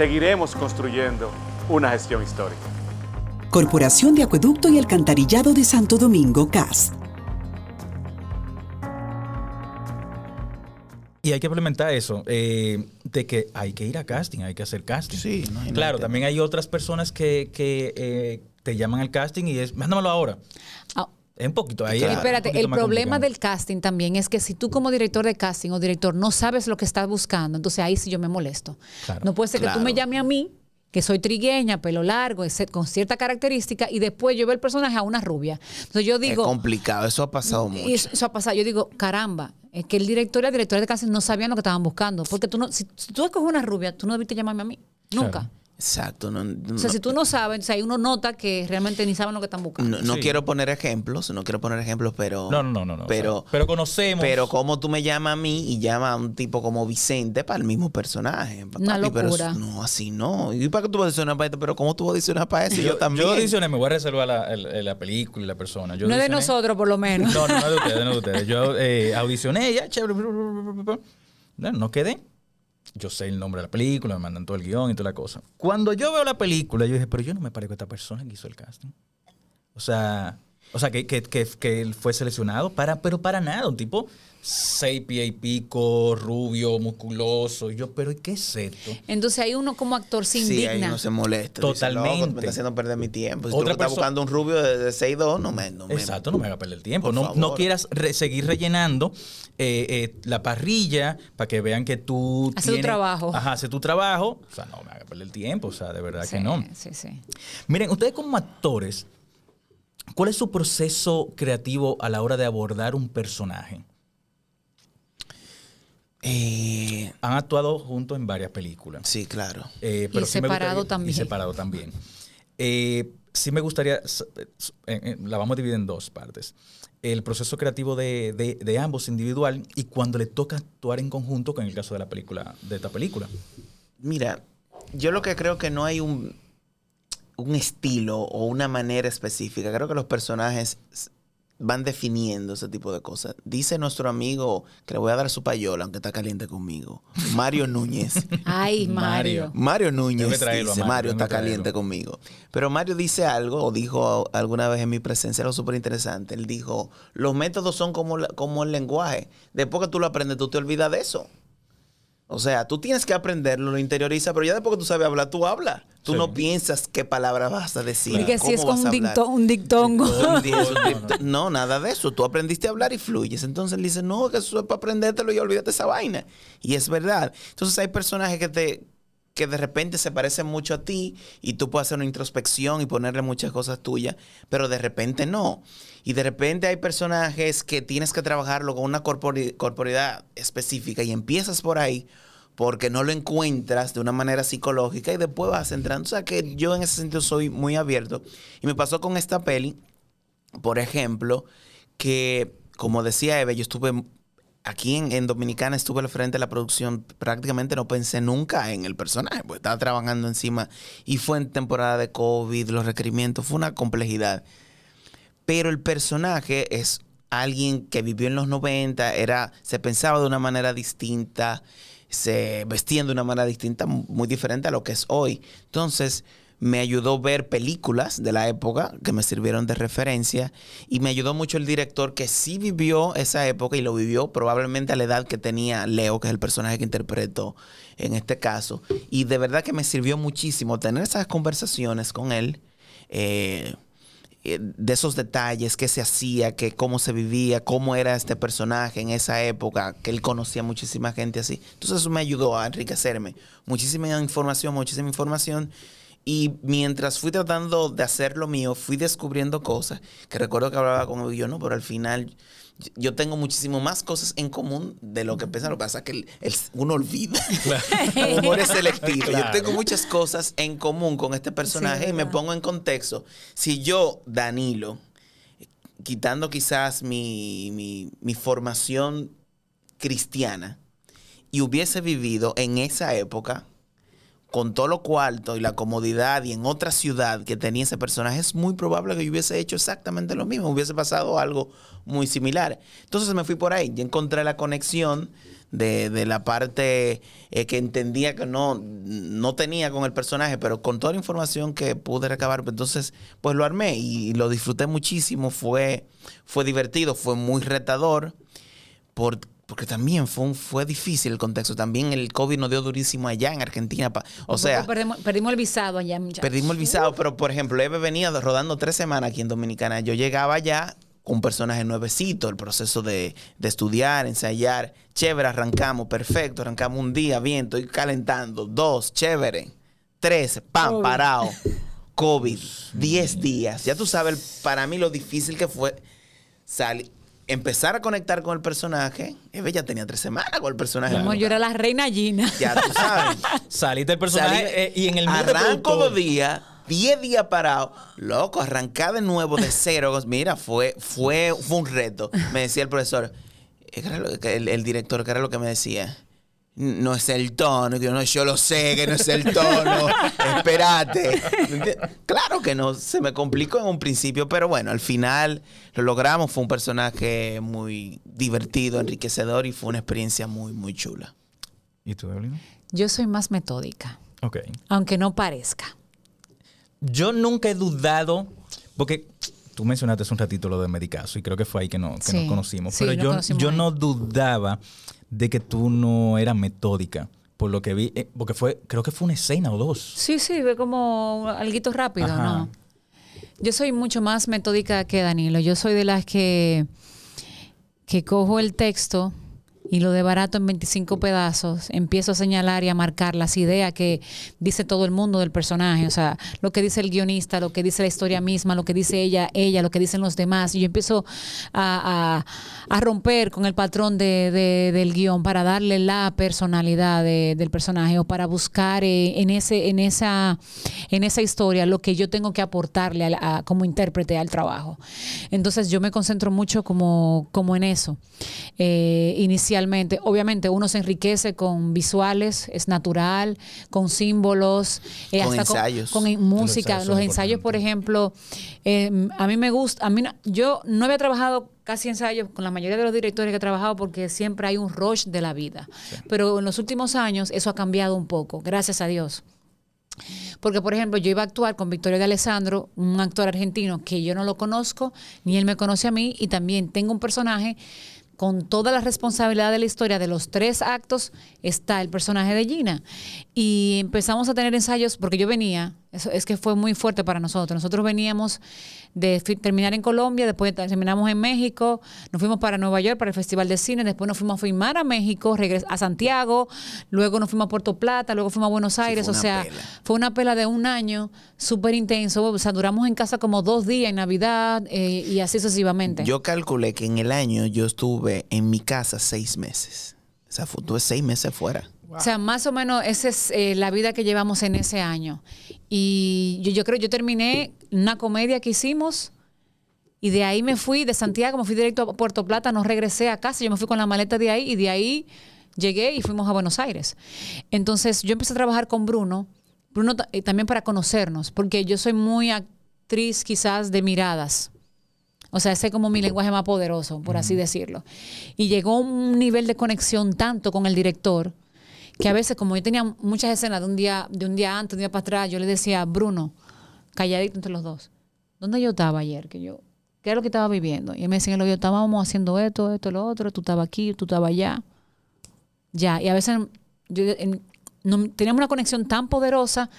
Seguiremos construyendo una gestión histórica. Corporación de Acueducto y Alcantarillado de Santo Domingo, CAS. Y hay que implementar eso, eh, de que hay que ir a casting, hay que hacer casting. Sí, no Claro, también hay otras personas que, que, eh, te llaman al casting y es, mándamelo ahora. Ah. Es un poquito ahí. Espérate, un poquito el problema complicado. del casting también es que si tú como director de casting o director no sabes lo que estás buscando, entonces ahí sí yo me molesto. Claro. no puede ser que tú Claro. me llames a mí, que soy trigueña, pelo largo, etc- con cierta característica, y después yo veo el personaje a una rubia. Entonces yo Es digo, complicado, eso ha pasado mucho. y eso, eso ha pasado, yo digo, caramba, es que el director y la directora de casting no sabían lo que estaban buscando. Porque tú no, si, si tú escoges una rubia, tú no debiste llamarme a mí. Nunca. Exacto. No, O sea, si tú no sabes, entonces ahí uno nota que realmente ni saben lo que están buscando. no, no Sí. quiero poner ejemplos, no quiero poner ejemplos, pero... No, no, no, no. no, Pero, o sea, pero conocemos. pero como tú me llamas a mí y llamas a un tipo como Vicente para el mismo personaje. Una Papi, pero locura. eso- no, así no. ¿Y para qué tú vas a adicionar para esto? Pero ¿cómo tú vas a adicionar para eso? Yo, también. Yo audicioné, me voy a reservar la, el- la película y la persona. Yo no es de nosotros, por lo menos. No, no, no es de ustedes, no es de ustedes. Yo eh, audicioné, ya, chévere. No, no quedé. Yo sé el nombre de la película, me mandan todo el guion y toda la cosa. Cuando yo veo la película, yo dije, pero yo no me parezco a esta persona que hizo el casting. O sea, o sea que, que, que, que él fue seleccionado para, pero para nada. Un tipo seis pies y pico, rubio, musculoso. Y yo, pero ¿y qué es esto? Entonces ahí uno como actor se Sí, ahí indigna. uno se molesta. Dice, Totalmente. "Loco, tú me estás haciendo perder mi tiempo. Si Otra tú estás persona- buscando un rubio de, de 6'2", no me... No me Exacto, no me haga perder el tiempo. No, no quieras re- seguir rellenando eh, eh, la parrilla para que vean que tú Hace tu trabajo. Ajá, hace tu trabajo. O sea, no me haga perder el tiempo. O sea, de verdad Sí, que no. sí, sí. Miren, ustedes como actores, ¿cuál es su proceso creativo a la hora de abordar un personaje? Eh, Han actuado juntos en varias películas. sí, claro. Eh, Y me separado gustaría- también. Y separado también. Eh, sí me gustaría, eh, eh, la vamos a dividir en dos partes. El proceso creativo de, de- de ambos individual y cuando le toca actuar en conjunto, con el caso de la película, de esta película. Mira, yo lo que creo que no hay un, un estilo o una manera específica. Creo que los personajes van definiendo ese tipo de cosas. Dice nuestro amigo que le voy a dar su payola, aunque está caliente conmigo. Mario Núñez. Ay, Mario. Mario Núñez traerlo dice, Mario, Mario está caliente conmigo. Pero Mario dice algo, o dijo alguna vez en mi presencia, algo súper interesante. Él dijo, los métodos son como, la- como el lenguaje. Después que tú lo aprendes, tú te olvidas de eso. O sea, tú tienes que aprenderlo, lo interioriza, pero ya después que tú sabes hablar, tú hablas. Tú Sí. no piensas qué palabras vas a decir. Porque si es vas un, a hablar. dicto- un dictongo. No, nada de eso. Tú aprendiste a hablar y fluyes. Entonces él dice, no, que eso es para aprendértelo y olvídate esa vaina. Y es verdad. Entonces hay personajes que te que de repente se parecen mucho a ti y tú puedes hacer una introspección y ponerle muchas cosas tuyas, pero de repente no. Y de repente hay personajes que tienes que trabajarlo con una corpori- corporidad específica y empiezas por ahí porque no lo encuentras de una manera psicológica y después vas entrando. O sea que yo en ese sentido soy muy abierto. Y me pasó con esta peli, por ejemplo, que como decía Eve, yo estuve aquí en, en Dominicana, estuve al frente de la producción, prácticamente no pensé nunca en el personaje, porque estaba trabajando encima y fue en temporada de COVID, los requerimientos, fue una complejidad. Pero el personaje es alguien que vivió en los 90, era, se pensaba de una manera distinta, se vestían de una manera distinta, muy diferente a lo que es hoy. Entonces, me ayudó ver películas de la época que me sirvieron de referencia y me ayudó mucho el director que sí vivió esa época y lo vivió probablemente a la edad que tenía Leo, que es el personaje que interpreto en este caso. Y de verdad que me sirvió muchísimo tener esas conversaciones con él. eh, eh, de esos detalles, qué se hacía, que cómo se vivía, cómo era este personaje en esa época, que él conocía muchísima gente así. Entonces eso me ayudó a enriquecerme. Muchísima información, muchísima información. Y mientras fui tratando de hacer lo mío, fui descubriendo cosas que recuerdo que hablaba con él y yo, no, pero al final yo tengo muchísimo más cosas en común de lo que pensaba. Lo que pasa es que el- el- uno olvida. El humor es selectivo. Yo Claro. tengo muchas cosas en común con este personaje y me pongo en contexto. Si yo, Danilo, quitando quizás mi, mi- mi formación cristiana y hubiese vivido en esa época, con todo lo cuarto y la comodidad y en otra ciudad que tenía ese personaje, es muy probable que yo hubiese hecho exactamente lo mismo, hubiese pasado algo muy similar. Entonces me fui por ahí, y encontré la conexión de, de la parte eh, que entendía que no, no tenía con el personaje, pero con toda la información que pude recabar, pues entonces pues lo armé y lo disfruté muchísimo, fue, fue divertido, fue muy retador, por- porque también fue, un- fue difícil el contexto, también el COVID nos dio durísimo allá en Argentina, pa- o sea... perdimos, perdimos el visado allá, muchachos. Perdimos el visado, pero por ejemplo, Eve venía rodando tres semanas aquí en Dominicana. Yo llegaba allá con un personaje nuevecito, el proceso de, de estudiar, ensayar. Chévere, arrancamos, perfecto, arrancamos un día, bien, estoy calentando. Dos, chévere. Tres, pam, COVID. parado. COVID, diez días. Ya tú sabes para mí lo difícil que fue salir. Empezar a conectar con el personaje. Eve ya tenía tres semanas con el personaje. Como yo era la reina Gina. Ya tú sabes. Saliste el personaje Salí- eh, y en el Arranco dos días, 10 días parado. Loco, arrancar de nuevo de cero. Mira, fue, fue, fue un reto. Me decía el profesor, eh, ¿qué era lo que- el, el director, ¿qué era lo que me decía? No es el tono. Y yo, no, yo lo sé que no es el tono. Espérate. Claro que no, se me complicó en un principio, pero bueno, al final lo logramos. Fue un personaje muy divertido, enriquecedor y fue una experiencia muy, muy chula. ¿Y tú, Evelyn? Yo soy más metódica, Ok. aunque no parezca. Yo nunca he dudado, porque tú mencionaste hace un ratito lo de Medicazo y creo que fue ahí que, no, que Sí, nos conocimos. sí, pero yo, conocimos yo ahí. no dudaba de que tú no eras metódica, por lo que vi, eh, porque fue, creo que fue una escena o dos. Sí, sí, ve como algo rápido, Ajá. ¿no? Yo soy mucho más metódica que Danilo. Yo soy de las que, que cojo el texto y lo de barato en 25 pedazos, empiezo a señalar y a marcar las ideas que dice todo el mundo del personaje, o sea, lo que dice el guionista, lo que dice la historia misma, lo que dice ella, ella, lo que dicen los demás, y yo empiezo a, a- a romper con el patrón de- de- del guion para darle la personalidad de- del personaje o para buscar eh, en, ese, en, esa, en esa historia lo que yo tengo que aportarle al- a- como intérprete al trabajo. Entonces yo me concentro mucho como, como en eso. Eh, inicialmente, obviamente uno se enriquece con visuales, es natural, con símbolos, eh, Con hasta ensayos. con, música. ensayos Los ensayos, por ejemplo, eh, a mí me gusta, a mí no- yo no había trabajado casi ensayos con la mayoría de los directores que he trabajado porque siempre hay un rush de la vida. Pero en los últimos años eso ha cambiado un poco, gracias a Dios. Porque, por ejemplo, yo iba a actuar con Victorio de Alessandro, un actor argentino que yo no lo conozco, ni él me conoce a mí, y también tengo un personaje con toda la responsabilidad de la historia de los tres actos, está el personaje de Gina. Y empezamos a tener ensayos, porque yo venía, eso es que fue muy fuerte para nosotros. Nosotros veníamos de terminar en Colombia, después terminamos en México, nos fuimos para Nueva York para el Festival de Cine, después nos fuimos a filmar a México, regres a Santiago, luego nos fuimos a Puerto Plata, luego fuimos a Buenos Aires, o sea, pela. fue una pela de un año súper intenso, o sea, duramos en casa como dos días en Navidad eh, y así sucesivamente. Yo calculé que en el año yo estuve en mi casa seis meses. O sea, estuve seis meses fuera. O sea, más o menos esa es eh, la vida que llevamos en ese año. Y yo, yo creo, yo terminé una comedia que hicimos y de ahí me fui de Santiago, me fui directo a Puerto Plata, no regresé a casa, yo me fui con la maleta de ahí y de ahí llegué y fuimos a Buenos Aires. Entonces yo empecé a trabajar con Bruno, Bruno eh, también para conocernos, porque yo soy muy actriz quizás de miradas. O sea, ese es como mi lenguaje más poderoso, por así decirlo. Y llegó un nivel de conexión tanto con el director que a veces, como yo tenía muchas escenas de un día, de un día antes, un día para atrás, yo le decía, Bruno, calladito entre los dos, ¿dónde yo estaba ayer? Que yo, ¿qué era lo que estaba viviendo? Y él me decía, yo estábamos haciendo esto, esto, lo otro, tú estabas aquí, tú estabas allá. Ya, y a veces yo, no- teníamos una conexión tan poderosa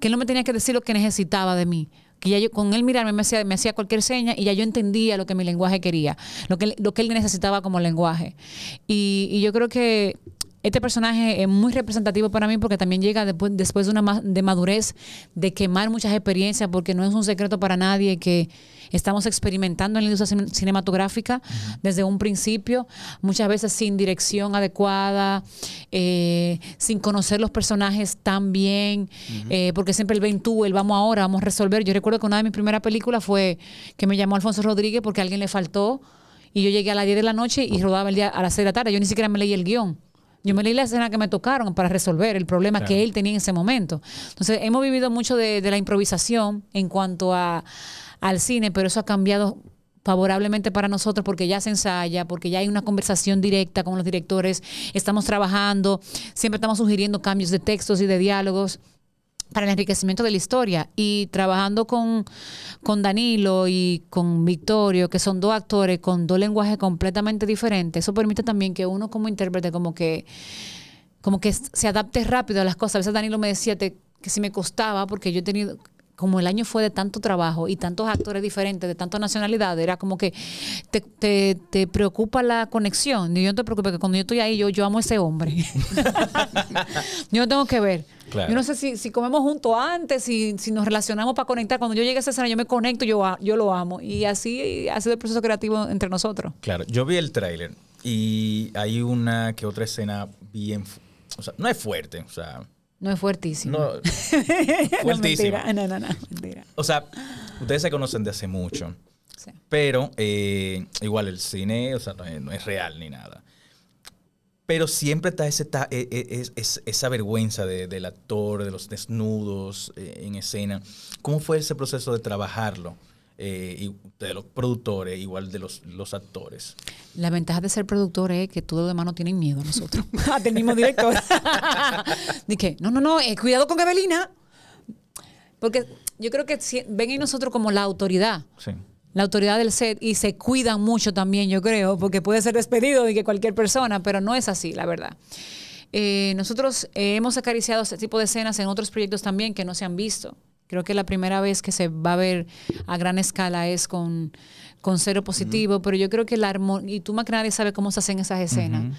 que él no me tenía que decir lo que necesitaba de mí. Que ya yo, con él mirarme me hacía, me hacía cualquier seña y ya yo entendía lo que mi lenguaje quería, lo que, lo que él necesitaba como lenguaje. Y yo creo que este personaje es muy representativo para mí porque también llega después, después de una ma- de madurez, de quemar muchas experiencias, porque no es un secreto para nadie que estamos experimentando en la industria cin- cinematográfica desde un principio, muchas veces sin dirección adecuada, eh, sin conocer los personajes tan bien, eh, porque siempre el ven tú, el vamos ahora, vamos a resolver. Yo recuerdo que una de mis primeras películas fue que me llamó Alfonso Rodríguez porque a alguien le faltó y yo llegué a las 10 de la noche y rodaba el día a las 6 de la tarde. Yo ni siquiera me leí el guion. Yo me leí la escena que me tocaron para resolver el problema Claro. que él tenía en ese momento. Entonces, hemos vivido mucho de, de la improvisación en cuanto a, al cine, pero eso ha cambiado favorablemente para nosotros porque ya se ensaya, porque ya hay una conversación directa con los directores, estamos trabajando, siempre estamos sugiriendo cambios de textos y de diálogos para el enriquecimiento de la historia y trabajando con, con Danilo y con Victorio, que son dos actores con dos lenguajes completamente diferentes, eso permite también que uno como intérprete como que como que se adapte rápido a las cosas. A veces Danilo me decía que si me costaba, porque yo he tenido, como el año fue de tanto trabajo y tantos actores diferentes, de tantas nacionalidades, era como que te, te- te preocupa la conexión. Y yo no te preocupes, que cuando yo estoy ahí, yo, yo amo a ese hombre. yo no tengo que ver. Claro. Yo no sé si, si comemos juntos antes, si, si nos relacionamos para conectar. Cuando yo llegue a esa escena, yo me conecto, yo, yo lo amo. Y así ha sido el proceso creativo entre nosotros. Claro, yo vi el tráiler y hay una que otra escena bien, o sea, no es fuerte, o sea, No es fuertísimo. no, No, fuertísimo. mentira. No, no, no, mentira. O sea, ustedes se conocen de hace mucho. Pero eh, igual el cine, o sea, no es, no es real ni nada. Pero siempre está ese, ta- e- e- es- es- esa vergüenza de- del actor, de los desnudos eh, en escena. ¿Cómo fue ese proceso de trabajarlo? Eh, y de los productores, igual de los, los actores. La ventaja de ser productor es que todos los demás no tienen miedo a nosotros. Hasta el mismo director. Dije, no, no, no, eh, cuidado con Evelina. Porque yo creo que si- ven en nosotros como la autoridad. Sí. La autoridad del set y se cuidan mucho también, yo creo, porque puede ser despedido de que cualquier persona, pero no es así, la verdad. Eh, nosotros eh, hemos acariciado ese tipo de escenas en otros proyectos también que no se han visto. Creo que la primera vez que se va a ver a gran escala es con, con cero positivo, pero yo creo que la armonía, y tú más que nadie sabe cómo se hacen esas escenas.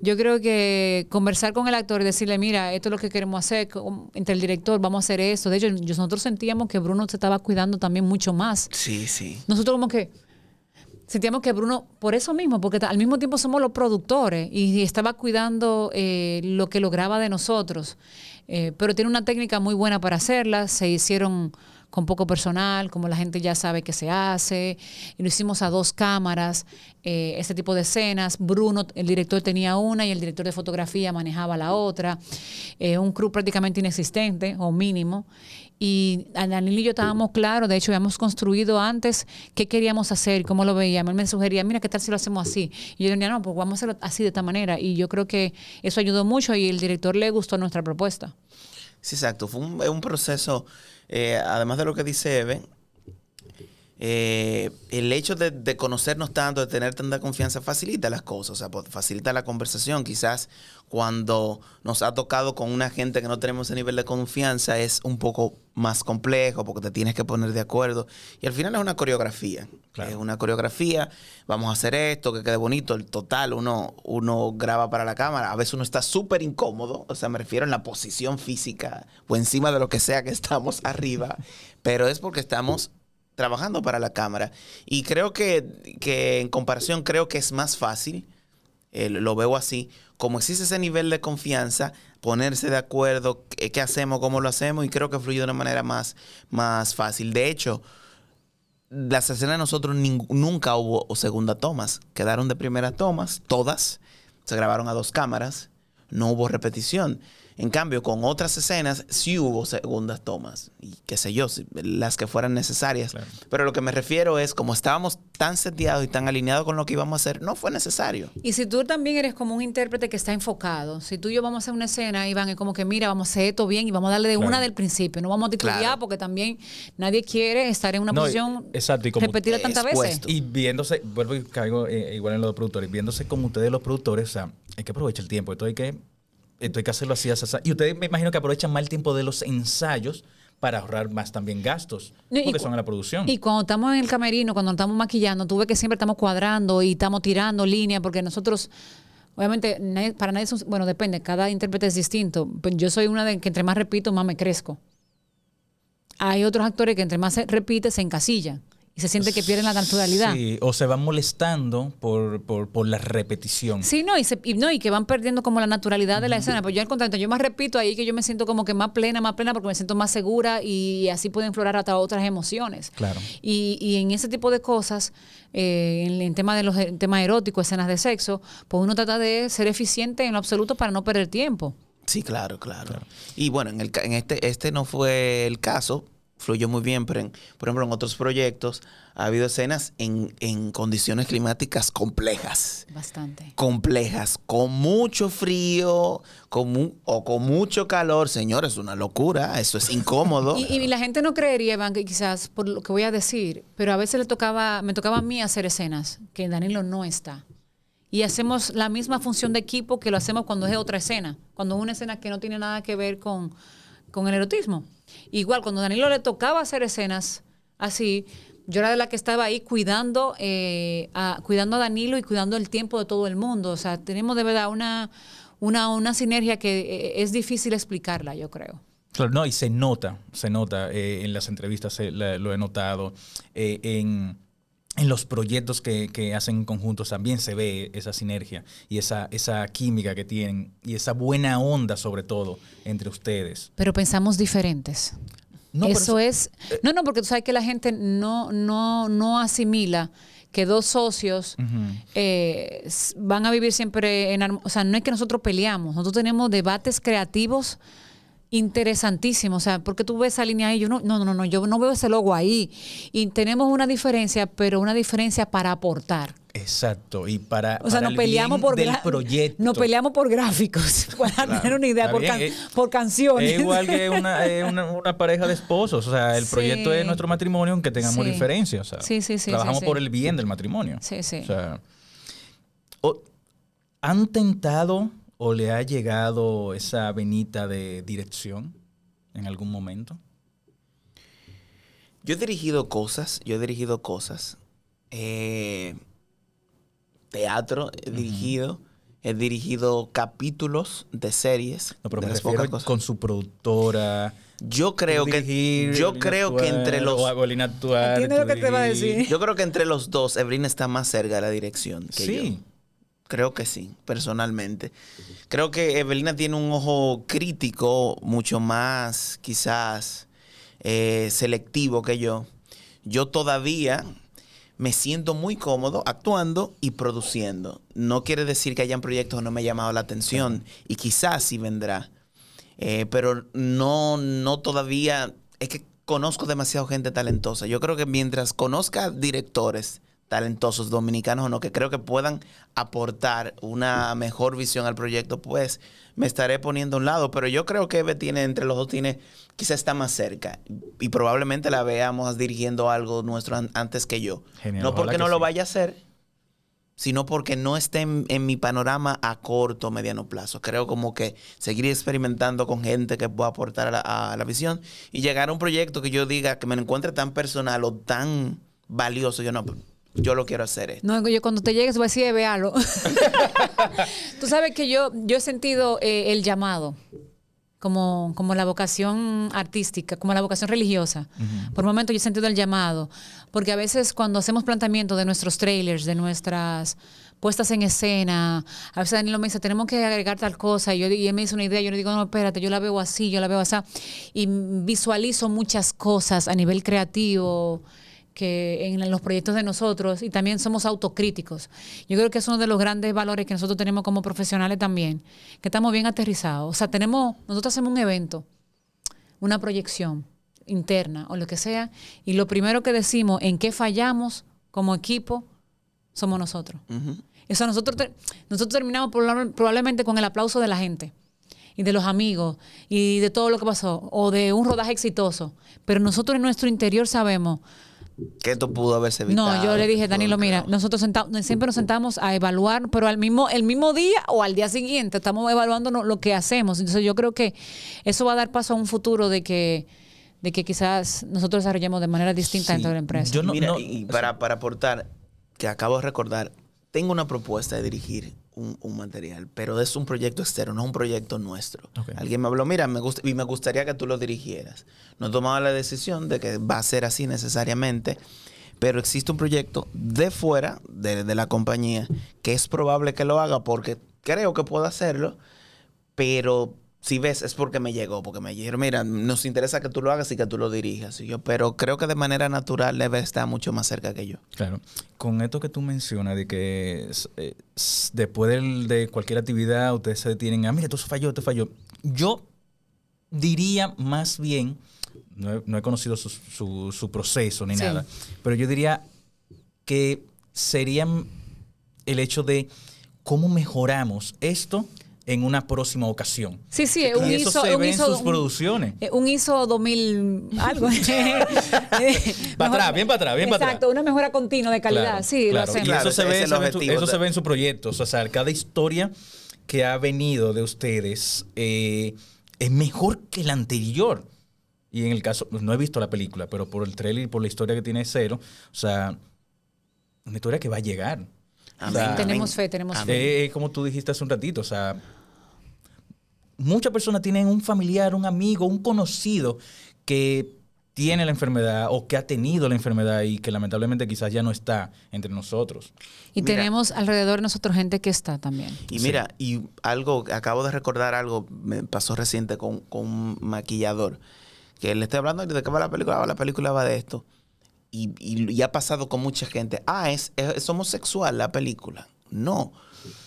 Yo creo que conversar con el actor y decirle, mira, esto es lo que queremos hacer, entre el director, vamos a hacer esto. De hecho, nosotros sentíamos que Bruno se estaba cuidando también mucho más. Sí, sí. Nosotros como que sentíamos que Bruno, por eso mismo, porque al mismo tiempo somos los productores y, y estaba cuidando eh, lo que lograba de nosotros. Eh, pero tiene una técnica muy buena para hacerla. Se hicieron con poco personal, como la gente ya sabe que se hace. Y lo hicimos a dos cámaras, eh, ese tipo de escenas. Bruno, el director, tenía una y el director de fotografía manejaba la otra. Eh, un crew prácticamente inexistente o mínimo. Y Daniel y yo estábamos claros, de hecho, habíamos construido antes qué queríamos hacer, cómo lo veíamos. Él me sugería, mira, ¿qué tal si lo hacemos así? Y yo decía, no, pues vamos a hacerlo así, de esta manera. Y yo creo que eso ayudó mucho y el director le gustó nuestra propuesta. Sí, exacto. Fue un, proceso, eh, además de lo que dice Eve, eh, el hecho de, de conocernos tanto, de tener tanta confianza, facilita las cosas, o sea, facilita la conversación. Quizás cuando nos ha tocado con una gente que no tenemos ese nivel de confianza es un poco más complejo porque te tienes que poner de acuerdo. Y al final es una coreografía. Es una coreografía, vamos a hacer esto, que quede bonito. El total, uno, uno graba para la cámara. A veces uno está súper incómodo, o sea, me refiero en la posición física o encima de lo que sea que estamos arriba, pero es porque estamos trabajando para la cámara. Y creo que, que en comparación, creo que es más fácil, eh, lo veo así, como existe ese nivel de confianza, ponerse de acuerdo, qué, qué hacemos, cómo lo hacemos, y creo que fluye de una manera más, más fácil. De hecho, las escenas de nosotros nunca hubo segunda tomas, quedaron de primeras tomas, todas, se grabaron a dos cámaras, no hubo repetición. En cambio, con otras escenas sí hubo segundas tomas, y qué sé yo, las que fueran necesarias. Pero lo que me refiero es, como estábamos tan seteados y tan alineados con lo que íbamos a hacer, no fue necesario. Y si tú también eres como un intérprete que está enfocado, si tú y yo vamos a hacer una escena, Iván, es como que mira, vamos a hacer esto bien y vamos a darle de Claro. una del principio, no vamos a titubear Claro. porque también nadie quiere estar en una No, posición exacto, y como repetida tantas veces. Y viéndose, vuelvo y caigo eh, igual en los productores, viéndose como ustedes los productores, o sea, hay que aprovechar el tiempo, esto hay que, esto hay que hacerlo así, así, así. Y ustedes me imagino que aprovechan más el tiempo de los ensayos para ahorrar más también gastos, No, porque son en la producción. Y cuando estamos en el camerino, cuando estamos maquillando, tú ves que siempre estamos cuadrando y estamos tirando líneas, porque nosotros, obviamente, para nadie, es un- bueno, depende, cada intérprete es distinto. Pero yo soy una de que entre más repito, más me crezco. Hay otros actores que entre más se repite, se encasillan y se siente que pierden la naturalidad. Sí, o se van molestando por, por, por la repetición. Sí, no y, se- y no, y que van perdiendo como la naturalidad de la escena. Pero yo al contrario, yo más repito ahí que yo me siento como que más plena, más plena, porque me siento más segura y así pueden florar hasta otras emociones. Claro. Y, y en ese tipo de cosas, eh, en el tema de los en tema erótico, escenas de sexo, pues uno trata de ser eficiente en lo absoluto para no perder tiempo. Sí, claro, claro. Y bueno, en, el, ca- en este, este no fue el caso, fluyó muy bien, pero en, por ejemplo en otros proyectos ha habido escenas en, en condiciones climáticas complejas. Bastante. Complejas, con mucho frío con mu- o con mucho calor. Señores, una locura, eso es incómodo. Y, y la gente no creería, Iván, que quizás por lo que voy a decir, pero a veces le tocaba, me tocaba a mí hacer escenas que Danilo no está. Y hacemos la misma función de equipo que lo hacemos cuando es otra escena, cuando es una escena que no tiene nada que ver con, con el erotismo. Igual, cuando a Danilo le tocaba hacer escenas así, yo era de la que estaba ahí cuidando, eh, a, cuidando a Danilo y cuidando el tiempo de todo el mundo. O sea, tenemos de verdad una, una, una sinergia que eh, es difícil explicarla, yo creo. Claro, no, y se nota, se nota eh, en las entrevistas, lo he notado, en, en los proyectos que, que hacen en conjuntos también se ve esa sinergia y esa, esa química que tienen y esa buena onda sobre todo entre ustedes. Pero pensamos diferentes. No, eso es. No, no, porque tú sabes que la gente no, no, no asimila que dos socios eh, van a vivir siempre en O sea, no es que nosotros peleamos, nosotros tenemos debates creativos interesantísimos. O sea, porque tú ves esa línea ahí, yo no, no, no, no, yo no veo ese logo ahí. Y tenemos una diferencia, pero una diferencia para aportar. Exacto, y para, O sea, para nos el peleamos por del proyecto. Nos peleamos por gráficos, para tener una idea, por, can- por canciones. Es igual que una, eh, una, una pareja de esposos. O sea, el Sí. proyecto es nuestro matrimonio, aunque tengamos Sí. diferencias. O sea, Sí, sí, sí, Trabajamos sí, por el bien del matrimonio. Sí, sí. O sea, ¿han tentado o le ha llegado esa venita de dirección en algún momento? Yo he dirigido cosas, yo he dirigido cosas. Eh, teatro he dirigido. He dirigido capítulos de series. No, pero de me las refiero pocas cosas. con su productora. Yo creo que dirigir, yo Evelyn creo que entre los actuar, Entiendo lo que te va a decir. yo creo que entre los dos Evelyn está más cerca de la dirección que Sí. yo. Creo que sí, personalmente. Creo que Evelina tiene un ojo crítico mucho más quizás eh, selectivo que yo. Yo todavía me siento muy cómodo actuando y produciendo. No quiere decir que hayan proyectos que no me han llamado la atención y quizás sí vendrá. Eh, pero no, no todavía, es que conozco demasiada gente talentosa. Yo creo que mientras conozca directores talentosos dominicanos o no, que creo que puedan aportar una mejor visión al proyecto, pues me estaré poniendo a un lado. Pero yo creo que Eve tiene, entre los dos, tiene, quizás está más cerca. Y probablemente la veamos dirigiendo algo nuestro an- antes que yo. Genial, no porque que no lo vaya a hacer, sino porque no esté en, en mi panorama a corto o mediano plazo. Creo como que seguir experimentando con gente que pueda aportar a la, a la visión y llegar a un proyecto que yo diga que me encuentre tan personal o tan valioso. Yo no, yo lo quiero hacer. esto. No, yo cuando te llegues voy a decir, véalo. Tú sabes que yo, yo he sentido eh, el llamado, como, como la vocación artística, como la vocación religiosa. Por momentos yo he sentido el llamado, porque a veces cuando hacemos planteamiento de nuestros trailers, de nuestras puestas en escena, a veces Danilo me dice, tenemos que agregar tal cosa, y, yo, y él me dice una idea, yo le digo, no, espérate, yo la veo así, yo la veo así, y visualizo muchas cosas a nivel creativo, que en los proyectos de nosotros y también somos autocríticos. Yo creo que es uno de los grandes valores que nosotros tenemos como profesionales también, que estamos bien aterrizados. O sea, tenemos, nosotros hacemos un evento, una proyección interna o lo que sea, y lo primero que decimos en qué fallamos como equipo somos nosotros. Eso nosotros, nosotros terminamos proba- probablemente con el aplauso de la gente y de los amigos y de todo lo que pasó o de un rodaje exitoso. Pero nosotros en nuestro interior sabemos, Que esto pudo haberse evitado. no, yo le dije, Danilo, mira, nosotros senta- siempre nos sentamos a evaluar, pero al mismo, el mismo día o al día siguiente estamos evaluando lo que hacemos. Entonces yo creo que eso va a dar paso a un futuro de que, de que quizás nosotros desarrollemos de manera distinta dentro de la empresa. Mira, y para, para aportar, que acabo de recordar, tengo una propuesta de dirigir un, un material, pero es un proyecto externo, no es un proyecto nuestro. Alguien me habló, mira, me gusta, y me gustaría que tú lo dirigieras. No he tomado la decisión de que va a ser así necesariamente, pero existe un proyecto de fuera de, de la compañía que es probable que lo haga porque creo que puedo hacerlo, pero si ves es porque me llegó, porque me dijeron, mira, nos interesa que tú lo hagas y que tú lo dirijas. Y yo, pero creo que de manera natural debe estar mucho más cerca que yo. Claro. Con esto que tú mencionas de que eh, después del- de cualquier actividad ustedes se detienen, ah, mira, esto falló, esto falló. Yo diría más bien, no he, no he conocido su, su- su proceso ni Sí. nada, pero yo diría que sería el hecho de cómo mejoramos esto en una próxima ocasión. Sí, sí, Y un eso ISO, se un ve en ISO- sus un- producciones. eh, Un ISO 2000 algo. Para atrás, bien para atrás, bien para atrás. Exacto, una mejora continua de calidad. Claro, sí, claro. lo Y hacemos. eso, se ve, se en su- eso de- se ve en sus proyectos. O sea, cada historia que ha venido de ustedes eh, es mejor que la anterior. Y en el caso, no he visto la película, pero por el trailer y por la historia que tiene Cero, o sea, una historia que va a llegar. O Amén. sea, Tenemos fe, tenemos fe. eh, eh, como tú dijiste hace un ratito, o sea, muchas personas tienen un familiar, un amigo, un conocido que tiene la enfermedad o que ha tenido la enfermedad y que lamentablemente quizás ya no está entre nosotros. Y Mira. tenemos alrededor de nosotros gente que está también. Y mira, y algo, acabo de recordar algo, me pasó reciente con, con un maquillador, que le estoy hablando de qué va la película, "Ah, la película va de esto. Y, y- y ha pasado con mucha gente, ah, es, es homosexual la película. No,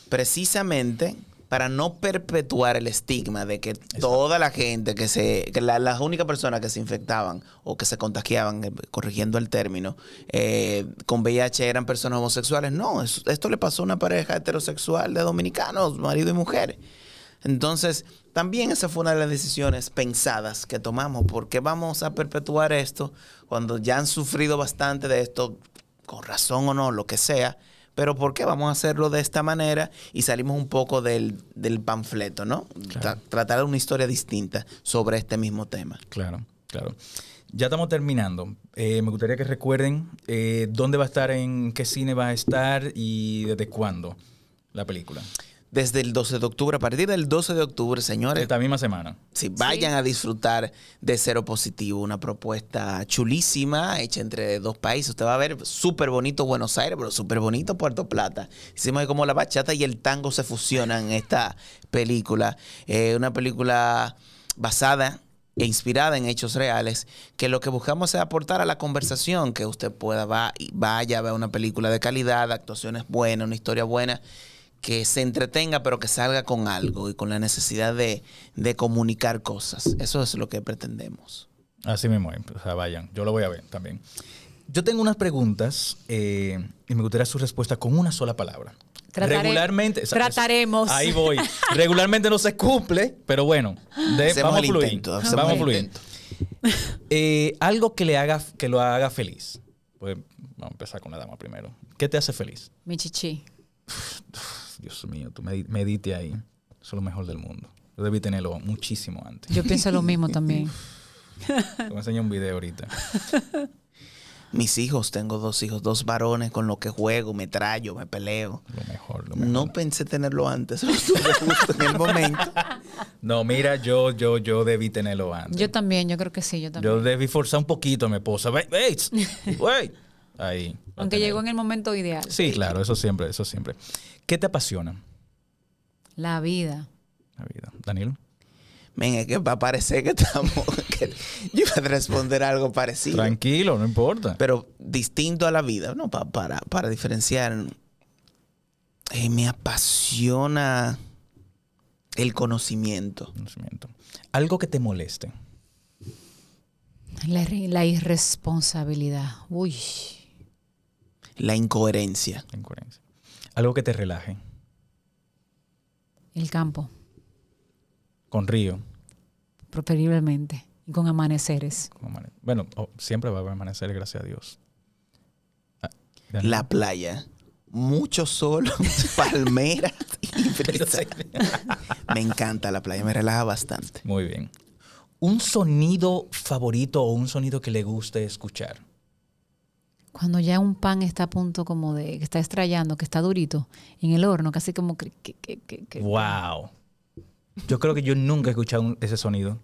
precisamente para no perpetuar el estigma de que toda la gente que se, que la- las únicas personas que se infectaban o que se contagiaban, eh, corrigiendo el término, eh, con VIH eran personas homosexuales. No, es- esto le pasó a una pareja heterosexual de dominicanos, marido y mujer. Entonces, también esa fue una de las decisiones pensadas que tomamos, porque vamos a perpetuar esto cuando ya han sufrido bastante de esto, con razón o no, lo que sea, pero ¿por qué vamos a hacerlo de esta manera? Y salimos un poco del, del panfleto, ¿no? Tra- tratar una historia distinta sobre este mismo tema. Claro, claro. Ya estamos terminando. Eh, me gustaría que recuerden eh, dónde va a estar, en qué cine va a estar y desde cuándo la película. Desde el 12 de octubre, a partir del 12 de octubre, señores. Esta misma semana. Sí, vayan a disfrutar de Cero Positivo, una propuesta chulísima hecha entre dos países. Usted va a ver súper bonito Buenos Aires, pero súper bonito Puerto Plata. Hicimos ahí como la bachata y el tango se fusionan en esta película. Eh, una película basada e inspirada en hechos reales, que lo que buscamos es aportar a la conversación, que usted pueda va, y vaya a ver una película de calidad, actuaciones buenas, una historia buena, que se entretenga, pero que salga con algo y con la necesidad de, de comunicar cosas. Eso es lo que pretendemos. Así mismo, o sea, vayan. Yo lo voy a ver también. Yo tengo unas preguntas eh, y me gustaría su respuesta con una sola palabra. Tratare- Regularmente. trataremos. Ahí voy. Regularmente no se cumple, pero bueno. de- vamos a el fluir. intento, Vamos a fluir. intento. Eh, algo que le haga, que lo haga feliz. Pues vamos a empezar con la dama primero. ¿Qué te hace feliz? Mi chichi. Dios mío, tú medi- medite ahí. Eso es lo mejor del mundo. Yo debí tenerlo muchísimo antes. Yo pienso lo mismo también. Te voy a enseñar un video ahorita. Mis hijos, tengo dos hijos, dos varones con los que juego, me trayo, me peleo. Lo mejor, lo No pensé tenerlo antes, lo tuve justo en el momento. No, mira, yo, yo, yo debí tenerlo antes. Yo también, yo creo que sí, yo también. Yo debí forzar un poquito a mi esposa. Tss, wey. Ahí. Aunque llegó en el momento ideal. Sí, claro, eso siempre, eso siempre. ¿Qué te apasiona? La vida. La vida. Danilo. Men, es que va a parecer que estamos, que yo iba a responder algo parecido. Tranquilo, no importa. Pero distinto a la vida, ¿no? Pa- para, para diferenciar. Eh, me apasiona el conocimiento. Conocimiento. Algo que te moleste. La, la irresponsabilidad. Uy. La incoherencia. La incoherencia. Algo que te relaje. El campo, Con río. preferiblemente. Y con amaneceres. con amane- Bueno, oh, siempre va a amanecer, gracias a Dios. Ah. La playa. Mucho sol, palmeras y brisa. Me encanta la playa, me relaja bastante. Muy bien. Un sonido favorito o un sonido que le guste escuchar. Cuando ya un pan está a punto como de que está estrellando, que está durito en el horno, casi como que, que- que- que- que- Wow. Yo creo que yo nunca he escuchado un- ese sonido.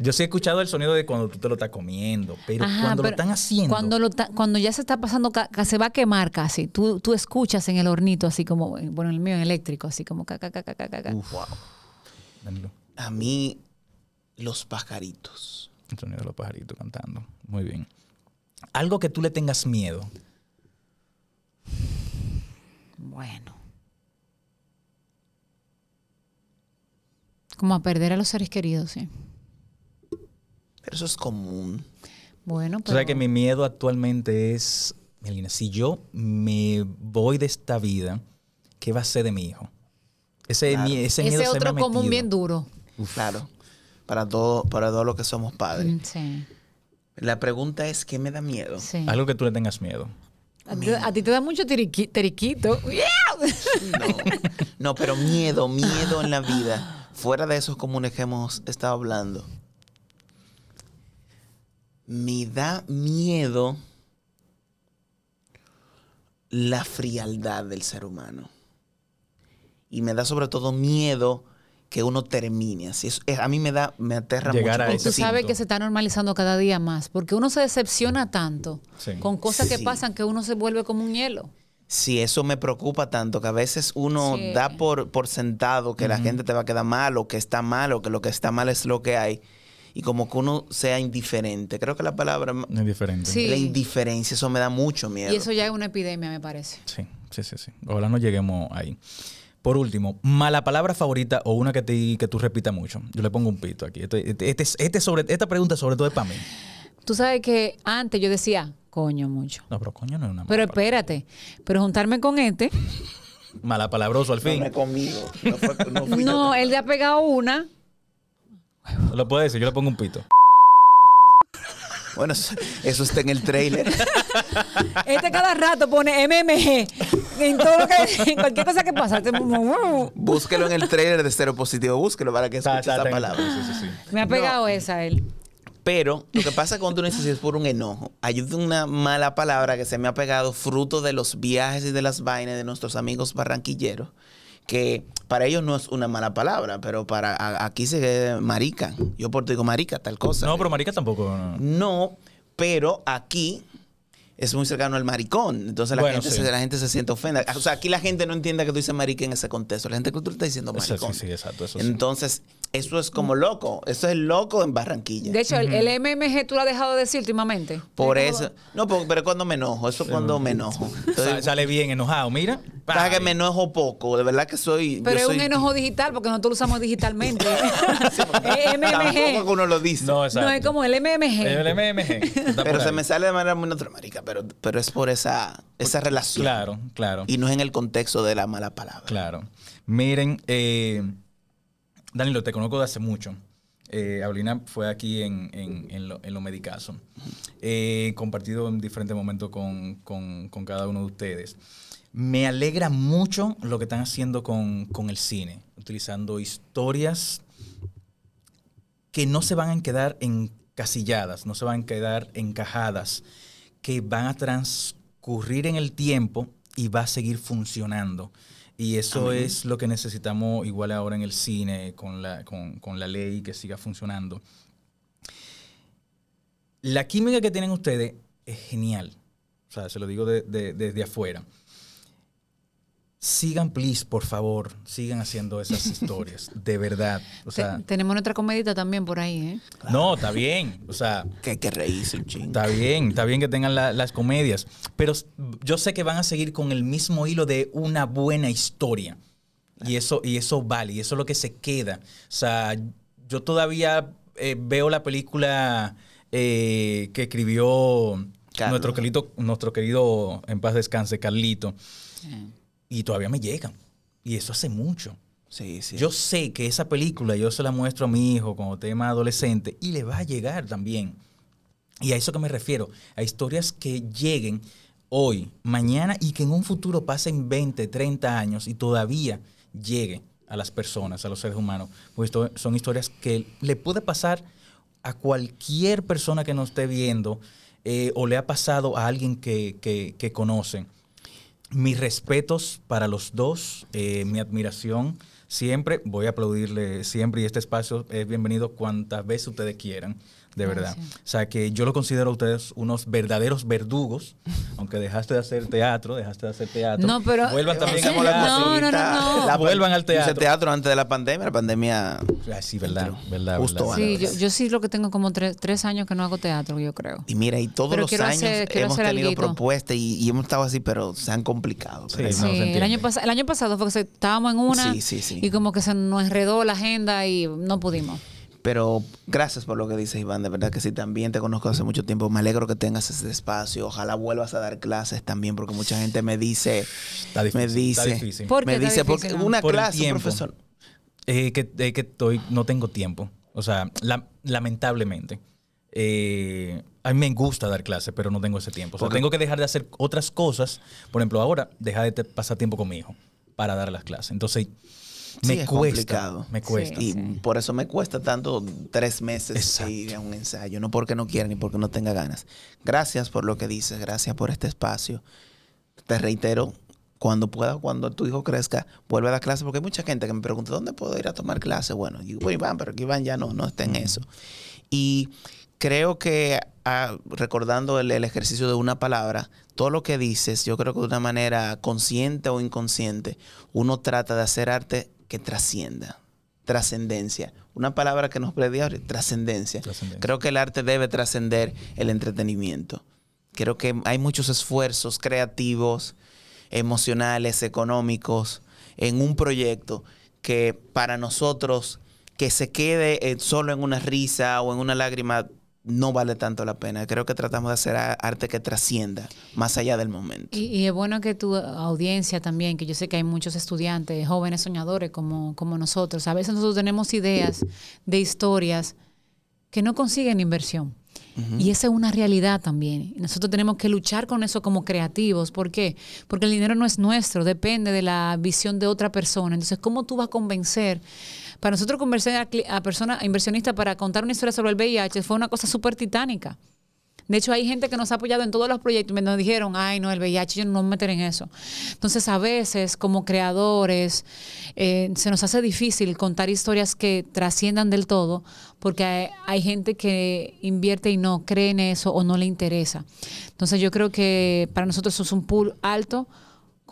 Yo sí he escuchado el sonido de cuando tú te lo estás comiendo, pero Ajá, cuando lo están haciendo. Cuando, lo ta- cuando ya se está pasando, se va a quemar casi. Tú, tú escuchas en el hornito, así como, bueno, el mío en eléctrico, así como ca, ca, ca, ca, ca, ca, ca. Danilo, A mí, los pajaritos. El sonido de los pajaritos cantando. Muy bien. Algo que tú le tengas miedo. Bueno. Como a perder a los seres queridos, sí. Pero eso es común. Bueno, pero sabes que mi miedo actualmente es, Melina, si yo me voy de esta vida, ¿qué va a ser de mi hijo? Ese, Claro. mi- ese miedo ese se me otro ha común metido. bien duro. Claro. Para todo, para todos los que somos padres. Sí. La pregunta es, ¿qué me da miedo? sí. Algo que tú le tengas miedo. A, ti- a ti te da mucho tiriqui- teriquito. No, pero miedo, miedo en la vida. Fuera de esos comunes que hemos estado hablando. Me da miedo la frialdad del ser humano. Y me da sobre todo miedo que uno termine así. Eso- eh, a mí me da, me aterra Llegar mucho. a ese tú sabes que se está normalizando cada día más, porque uno se decepciona tanto Sí. con cosas que Sí. pasan que uno se vuelve como un hielo. Sí, eso me preocupa tanto que a veces uno Sí. da por, por sentado que la Ujú. gente te va a quedar mal o que está mal o que lo que está mal es lo que hay y como que uno sea indiferente. Creo que la palabra Es diferente. Sí. la indiferencia, eso me da mucho miedo. Y eso ya es una epidemia, me parece. Sí, sí, sí, sí. Ojalá no lleguemos ahí. Por último, mala palabra favorita o una que, te, que tú repitas mucho. Yo le pongo un pito aquí. Este, este- este es- este sobre, esta pregunta sobre todo es para mí. Tú sabes que antes yo decía, coño, mucho. No, pero coño no es una mala Pero palabra. espérate, pero juntarme con este, Mala palabroso al fin. no conmigo. No, fue- no fui yo. no, él le ha pegado una. Lo puedo decir, yo le pongo un pito. Bueno, eso, eso está en el trailer. Este cada rato pone MMG en todo lo que, en cualquier cosa que pasa. Búsquelo en el trailer de Cero Positivo, búsquelo para que escuche Está- está- esa palabra. sí, sí, sí. Me ha pegado esa él. Pero lo que pasa cuando tú dices es por un enojo. Hay una mala palabra que se me ha pegado fruto de los viajes y de las vainas de nuestros amigos barranquilleros. Que para ellos no es una mala palabra, pero para a- aquí se marica. Yo por digo marica, tal cosa. No, pero marica tampoco. no. No, pero aquí es muy cercano al maricón. Entonces la, Bueno, gente, sí. se, la gente se siente ofenda. O sea, aquí la gente no entiende que tú dices marica en ese contexto. La gente que tú estás diciendo Eso maricón. sí, sí, exacto. Eso sí. Eso es como loco. Eso es loco en Barranquilla. De hecho, el, el MMG tú lo has dejado de decir últimamente. Por eso. No, por- pero cuando me enojo. Eso es cuando me enojo. Entonces, sale bien enojado, mira. pasa que me enojo poco. De verdad que soy. Pero yo es soy- un enojo digital porque nosotros lo usamos digitalmente. MMG. que uno lo dice. No, exacto. No, es como el MMG. El MMG. pero se me sale de manera muy natural, marica. Pero, pero es por esa, esa relación. Claro, claro. Y no es en el contexto de la mala palabra. Claro. Miren, eh, Danilo, te conozco de hace mucho. Eh, fue aquí en, en, en lo, Medicazo. He compartido en diferentes momentos con cada uno de ustedes. Me alegra mucho lo que están haciendo con, con el cine, utilizando historias que no se van a quedar encasilladas, no se van a quedar encajadas, que van a transcurrir en el tiempo y va a seguir funcionando. Y eso Amén. es lo que necesitamos igual ahora en el cine, con la, con, con la ley que siga funcionando. La química que tienen ustedes es genial. O sea, se lo digo de- de- desde afuera. Sigan, please, por favor, sigan haciendo esas historias, de verdad. O sea, Te- tenemos nuestra comedita también por ahí, ¿eh? no, está bien. O sea, Que hay que reírse un chingo. Está bien, está bien que tengan la- las comedias, pero yo sé que van a seguir con el mismo hilo de una buena historia. Y eso, y eso vale, y eso es lo que se queda. O sea, yo todavía eh, veo la película eh, que escribió nuestro querido, nuestro querido, en paz descanse, Carlito, y todavía me llegan. Y eso hace mucho. Sí, sí. Yo sé que esa película yo se la muestro a mi hijo cuando tema adolescente y le va a llegar también. Y a eso que me refiero, a historias que lleguen hoy, mañana y que en un futuro pasen 20, 30 años y todavía llegue a las personas, a los seres humanos. Pues esto son historias que le puede pasar a cualquier persona que nos esté viendo eh, o le ha pasado a alguien que, que, que conocen. Mis respetos para los dos, eh, mi admiración. Siempre voy a aplaudirle siempre y este espacio es bienvenido cuantas veces ustedes quieran, de verdad. O sea que yo lo considero a ustedes unos verdaderos verdugos, aunque dejaste de hacer teatro, dejaste de hacer teatro. No, pero- vuelvan también Hacemos al la teatro. No, no, no, no. La- Vuelvan al Hice teatro. teatro antes de la pandemia. La pandemia. Ah, sí, verdad, verdad. Justo verdad. Sí, yo, yo sí lo que tengo como tres, tres años que no hago teatro, yo creo. Y mira, y todos Pero los años hacer- hemos tenido alguito. propuestas y, y hemos estado así, pero se han complicado. Sí, no, Sí, se el, año el año pasado fue que estábamos en una Sí, sí, sí. y como que se nos enredó la agenda y no pudimos. Pero gracias por lo que dices, Iván. De verdad que sí, también te conozco hace mucho tiempo. Me alegro que tengas ese espacio. Ojalá vuelvas a dar clases también, porque mucha gente me dice, Está difícil, me está dice, difícil. ¿Por qué me está dice, difícil, porque no? una Por clase, un profesor. Eh, que, eh, que estoy, no tengo tiempo. O sea, la- lamentablemente. Eh, a mí me gusta dar clases, pero no tengo ese tiempo. O sea, Porque- tengo que dejar de hacer otras cosas. Por ejemplo, ahora, dejar de pasar tiempo con mi hijo para dar las clases. Entonces, me Sí, es cuesta. complicado. Me cuesta. Y por eso me cuesta tanto tres meses ir a un ensayo. No porque no quiera ni porque no tenga ganas. Gracias por lo que dices. Gracias por este espacio. Te reitero, cuando pueda, cuando tu hijo crezca, vuelve a dar clases. Porque hay mucha gente que me pregunta, ¿dónde puedo ir a tomar clases? Bueno, yo digo, Iván, pero que Iván ya no, no está en eso. Y creo que ah, recordando el, el ejercicio de una palabra, todo lo que dices, yo creo que de una manera consciente o inconsciente, uno trata de hacer arte que trascienda, trascendencia. Una palabra que nos predía trascendencia. Creo que el arte debe trascender el entretenimiento. Creo que hay muchos esfuerzos creativos, emocionales, económicos en un proyecto que para nosotros que se quede eh, solo en una risa o en una lágrima no vale tanto la pena. Creo que tratamos de hacer arte que trascienda más allá del momento. Y, y es bueno que tu audiencia también, que yo sé que hay muchos estudiantes, jóvenes soñadores como, como nosotros, a veces nosotros tenemos ideas de historias que no consiguen inversión. Y esa es una realidad también. Nosotros tenemos que luchar con eso como creativos. ¿Por qué? Porque el dinero no es nuestro, depende de la visión de otra persona. Entonces, ¿cómo tú vas a convencer? Para nosotros convencer a, personas, inversionistas para contar una historia sobre el VIH fue una cosa súper titánica. De hecho, hay gente que nos ha apoyado en todos los proyectos y nos dijeron, ay, no, el VIH, yo no me meter en eso. Entonces, a veces, como creadores, eh, se nos hace difícil contar historias que trasciendan del todo, porque hay, hay gente que invierte y no cree en eso o no le interesa. Entonces, yo creo que para nosotros eso es un pool alto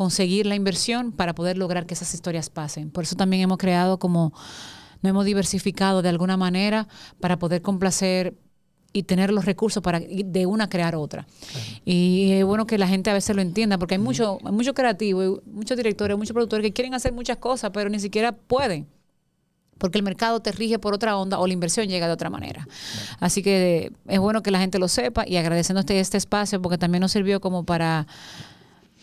conseguir la inversión para poder lograr que esas historias pasen. Por eso también hemos creado como, nos hemos diversificado de alguna manera para poder complacer y tener los recursos para de una crear otra. Y es bueno que la gente a veces lo entienda, porque hay mucho, hay mucho creativo, muchos directores, muchos productores que quieren hacer muchas cosas, pero ni siquiera pueden. Porque el mercado te rige por otra onda o la inversión llega de otra manera. Así que es bueno que la gente lo sepa y agradeciéndote este espacio porque también nos sirvió como para,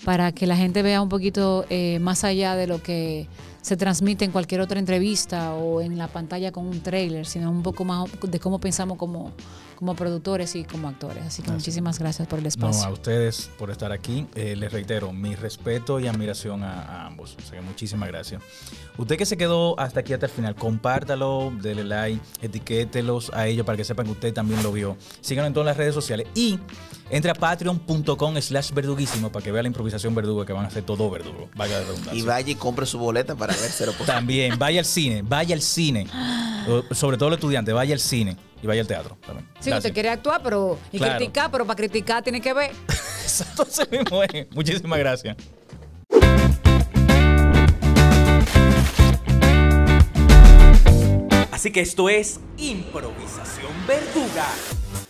para que la gente vea un poquito eh, más allá de lo que se transmite en cualquier otra entrevista o en la pantalla con un trailer, sino un poco más de cómo pensamos como, como productores y como actores. Así que muchísimas gracias por el No, espacio. a ustedes por estar aquí. Eh, les reitero mi respeto y admiración a, a ambos. O sea, que muchísimas gracias. Usted que se quedó hasta aquí, hasta el final, compártalo, dele like, etiquételos a ellos para que sepan que usted también lo vio. Síganlo en todas las redes sociales y entre a patreon.com slash verduguísimo para que vea la improvisación verdugo que van a hacer todo verdugo. Vaya de redundancia. Y vaya y compre su boleta para ver. También, vaya al cine, vaya al cine. Sobre todo los estudiantes, vaya al cine y vaya al teatro también. Sí, usted quiere actuar pero y criticar, pero para criticar tiene que ver. Exacto, Entonces mismo es. Muchísimas gracias. Así que esto es improvisación verduga.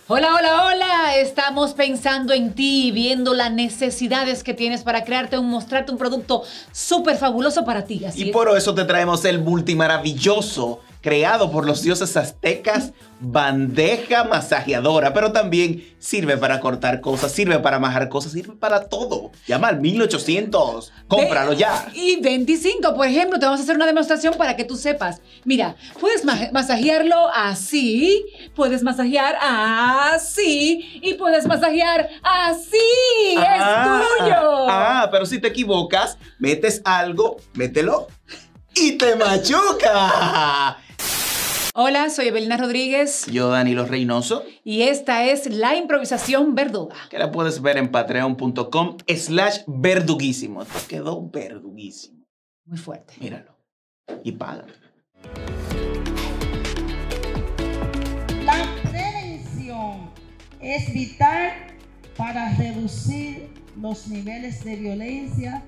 Hola, hola, hola. Estamos pensando en ti, viendo las necesidades que tienes para crearte un, mostrarte un producto súper fabuloso para ti. Así Y por eso te traemos el multimaravilloso, creado por los dioses aztecas, bandeja masajeadora. Pero también sirve para cortar cosas, sirve para majar cosas, sirve para todo. Llama al 1800. Cómpralo ya. Y 25, por ejemplo, te vamos a hacer una demostración para que tú sepas. Mira, puedes ma- masajearlo así, puedes masajear así y puedes masajear así. Ah, ¡Es tuyo! Ah, pero si te equivocas, metes algo, mételo y te machuca. Hola, soy Evelina Rodríguez Yo, Danilo Reynoso, y esta es la improvisación verduga. que la puedes ver en patreon.com slash verduguísimo. Te quedó verduguísimo. Muy fuerte. Míralo. Y paga. La prevención es vital para reducir los niveles de violencia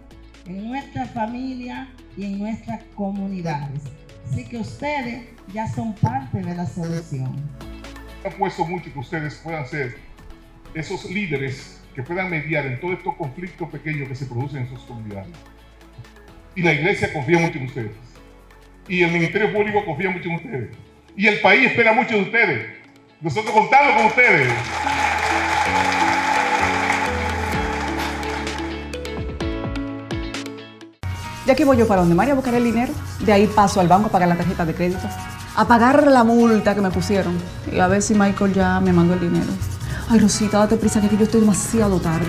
en nuestra familia y en nuestras comunidades. Así que ustedes ya son parte de la solución. apuesto mucho que ustedes puedan ser esos líderes que puedan mediar en todos estos conflictos pequeños que se producen en sus comunidades. Y la iglesia confía mucho en ustedes. Y el Ministerio Público confía mucho en ustedes. Y el país espera mucho de ustedes. Nosotros contamos con ustedes. De aquí voy yo para donde María a buscar el dinero. De ahí paso al banco a pagar la tarjeta de crédito. A pagar la multa que me pusieron. Y a ver si Michael ya me mandó el dinero. Ay, Rosita, date prisa que aquí yo estoy demasiado tarde.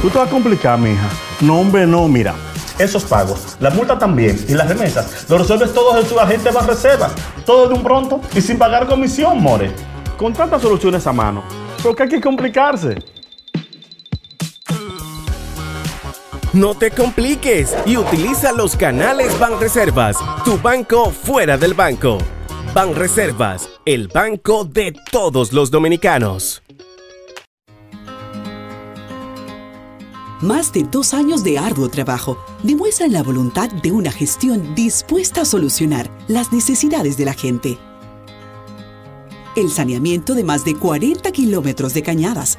Tú te vas a complicar, mija. No, hombre, no, mira. Esos pagos, la multa también y las remesas, lo resuelves todos en tu agente de reserva. Todo de un pronto y sin pagar comisión, more. Con tantas soluciones a mano. ¿Por qué hay que complicarse? No te compliques y utiliza los canales Banreservas, tu banco fuera del banco. Banreservas, el banco de todos los dominicanos. Más de dos años de arduo trabajo demuestran la voluntad de una gestión dispuesta a solucionar las necesidades de la gente. El saneamiento de más de 40 kilómetros de cañadas,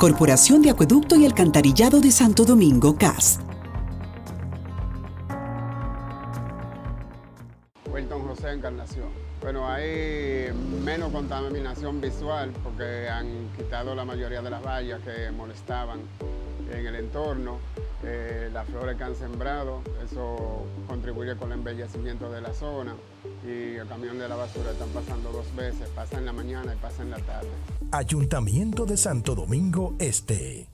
Corporación de Acueducto y Alcantarillado de Santo Domingo, CAS. Wilton José Encarnación. Bueno, hay menos contaminación visual porque han quitado la mayoría de las vallas que molestaban en el entorno. Eh, las flores que han sembrado, eso contribuye con el embellecimiento de la zona y el camión de la basura están pasando dos veces, pasa en la mañana y pasa en la tarde. Ayuntamiento de Santo Domingo Este.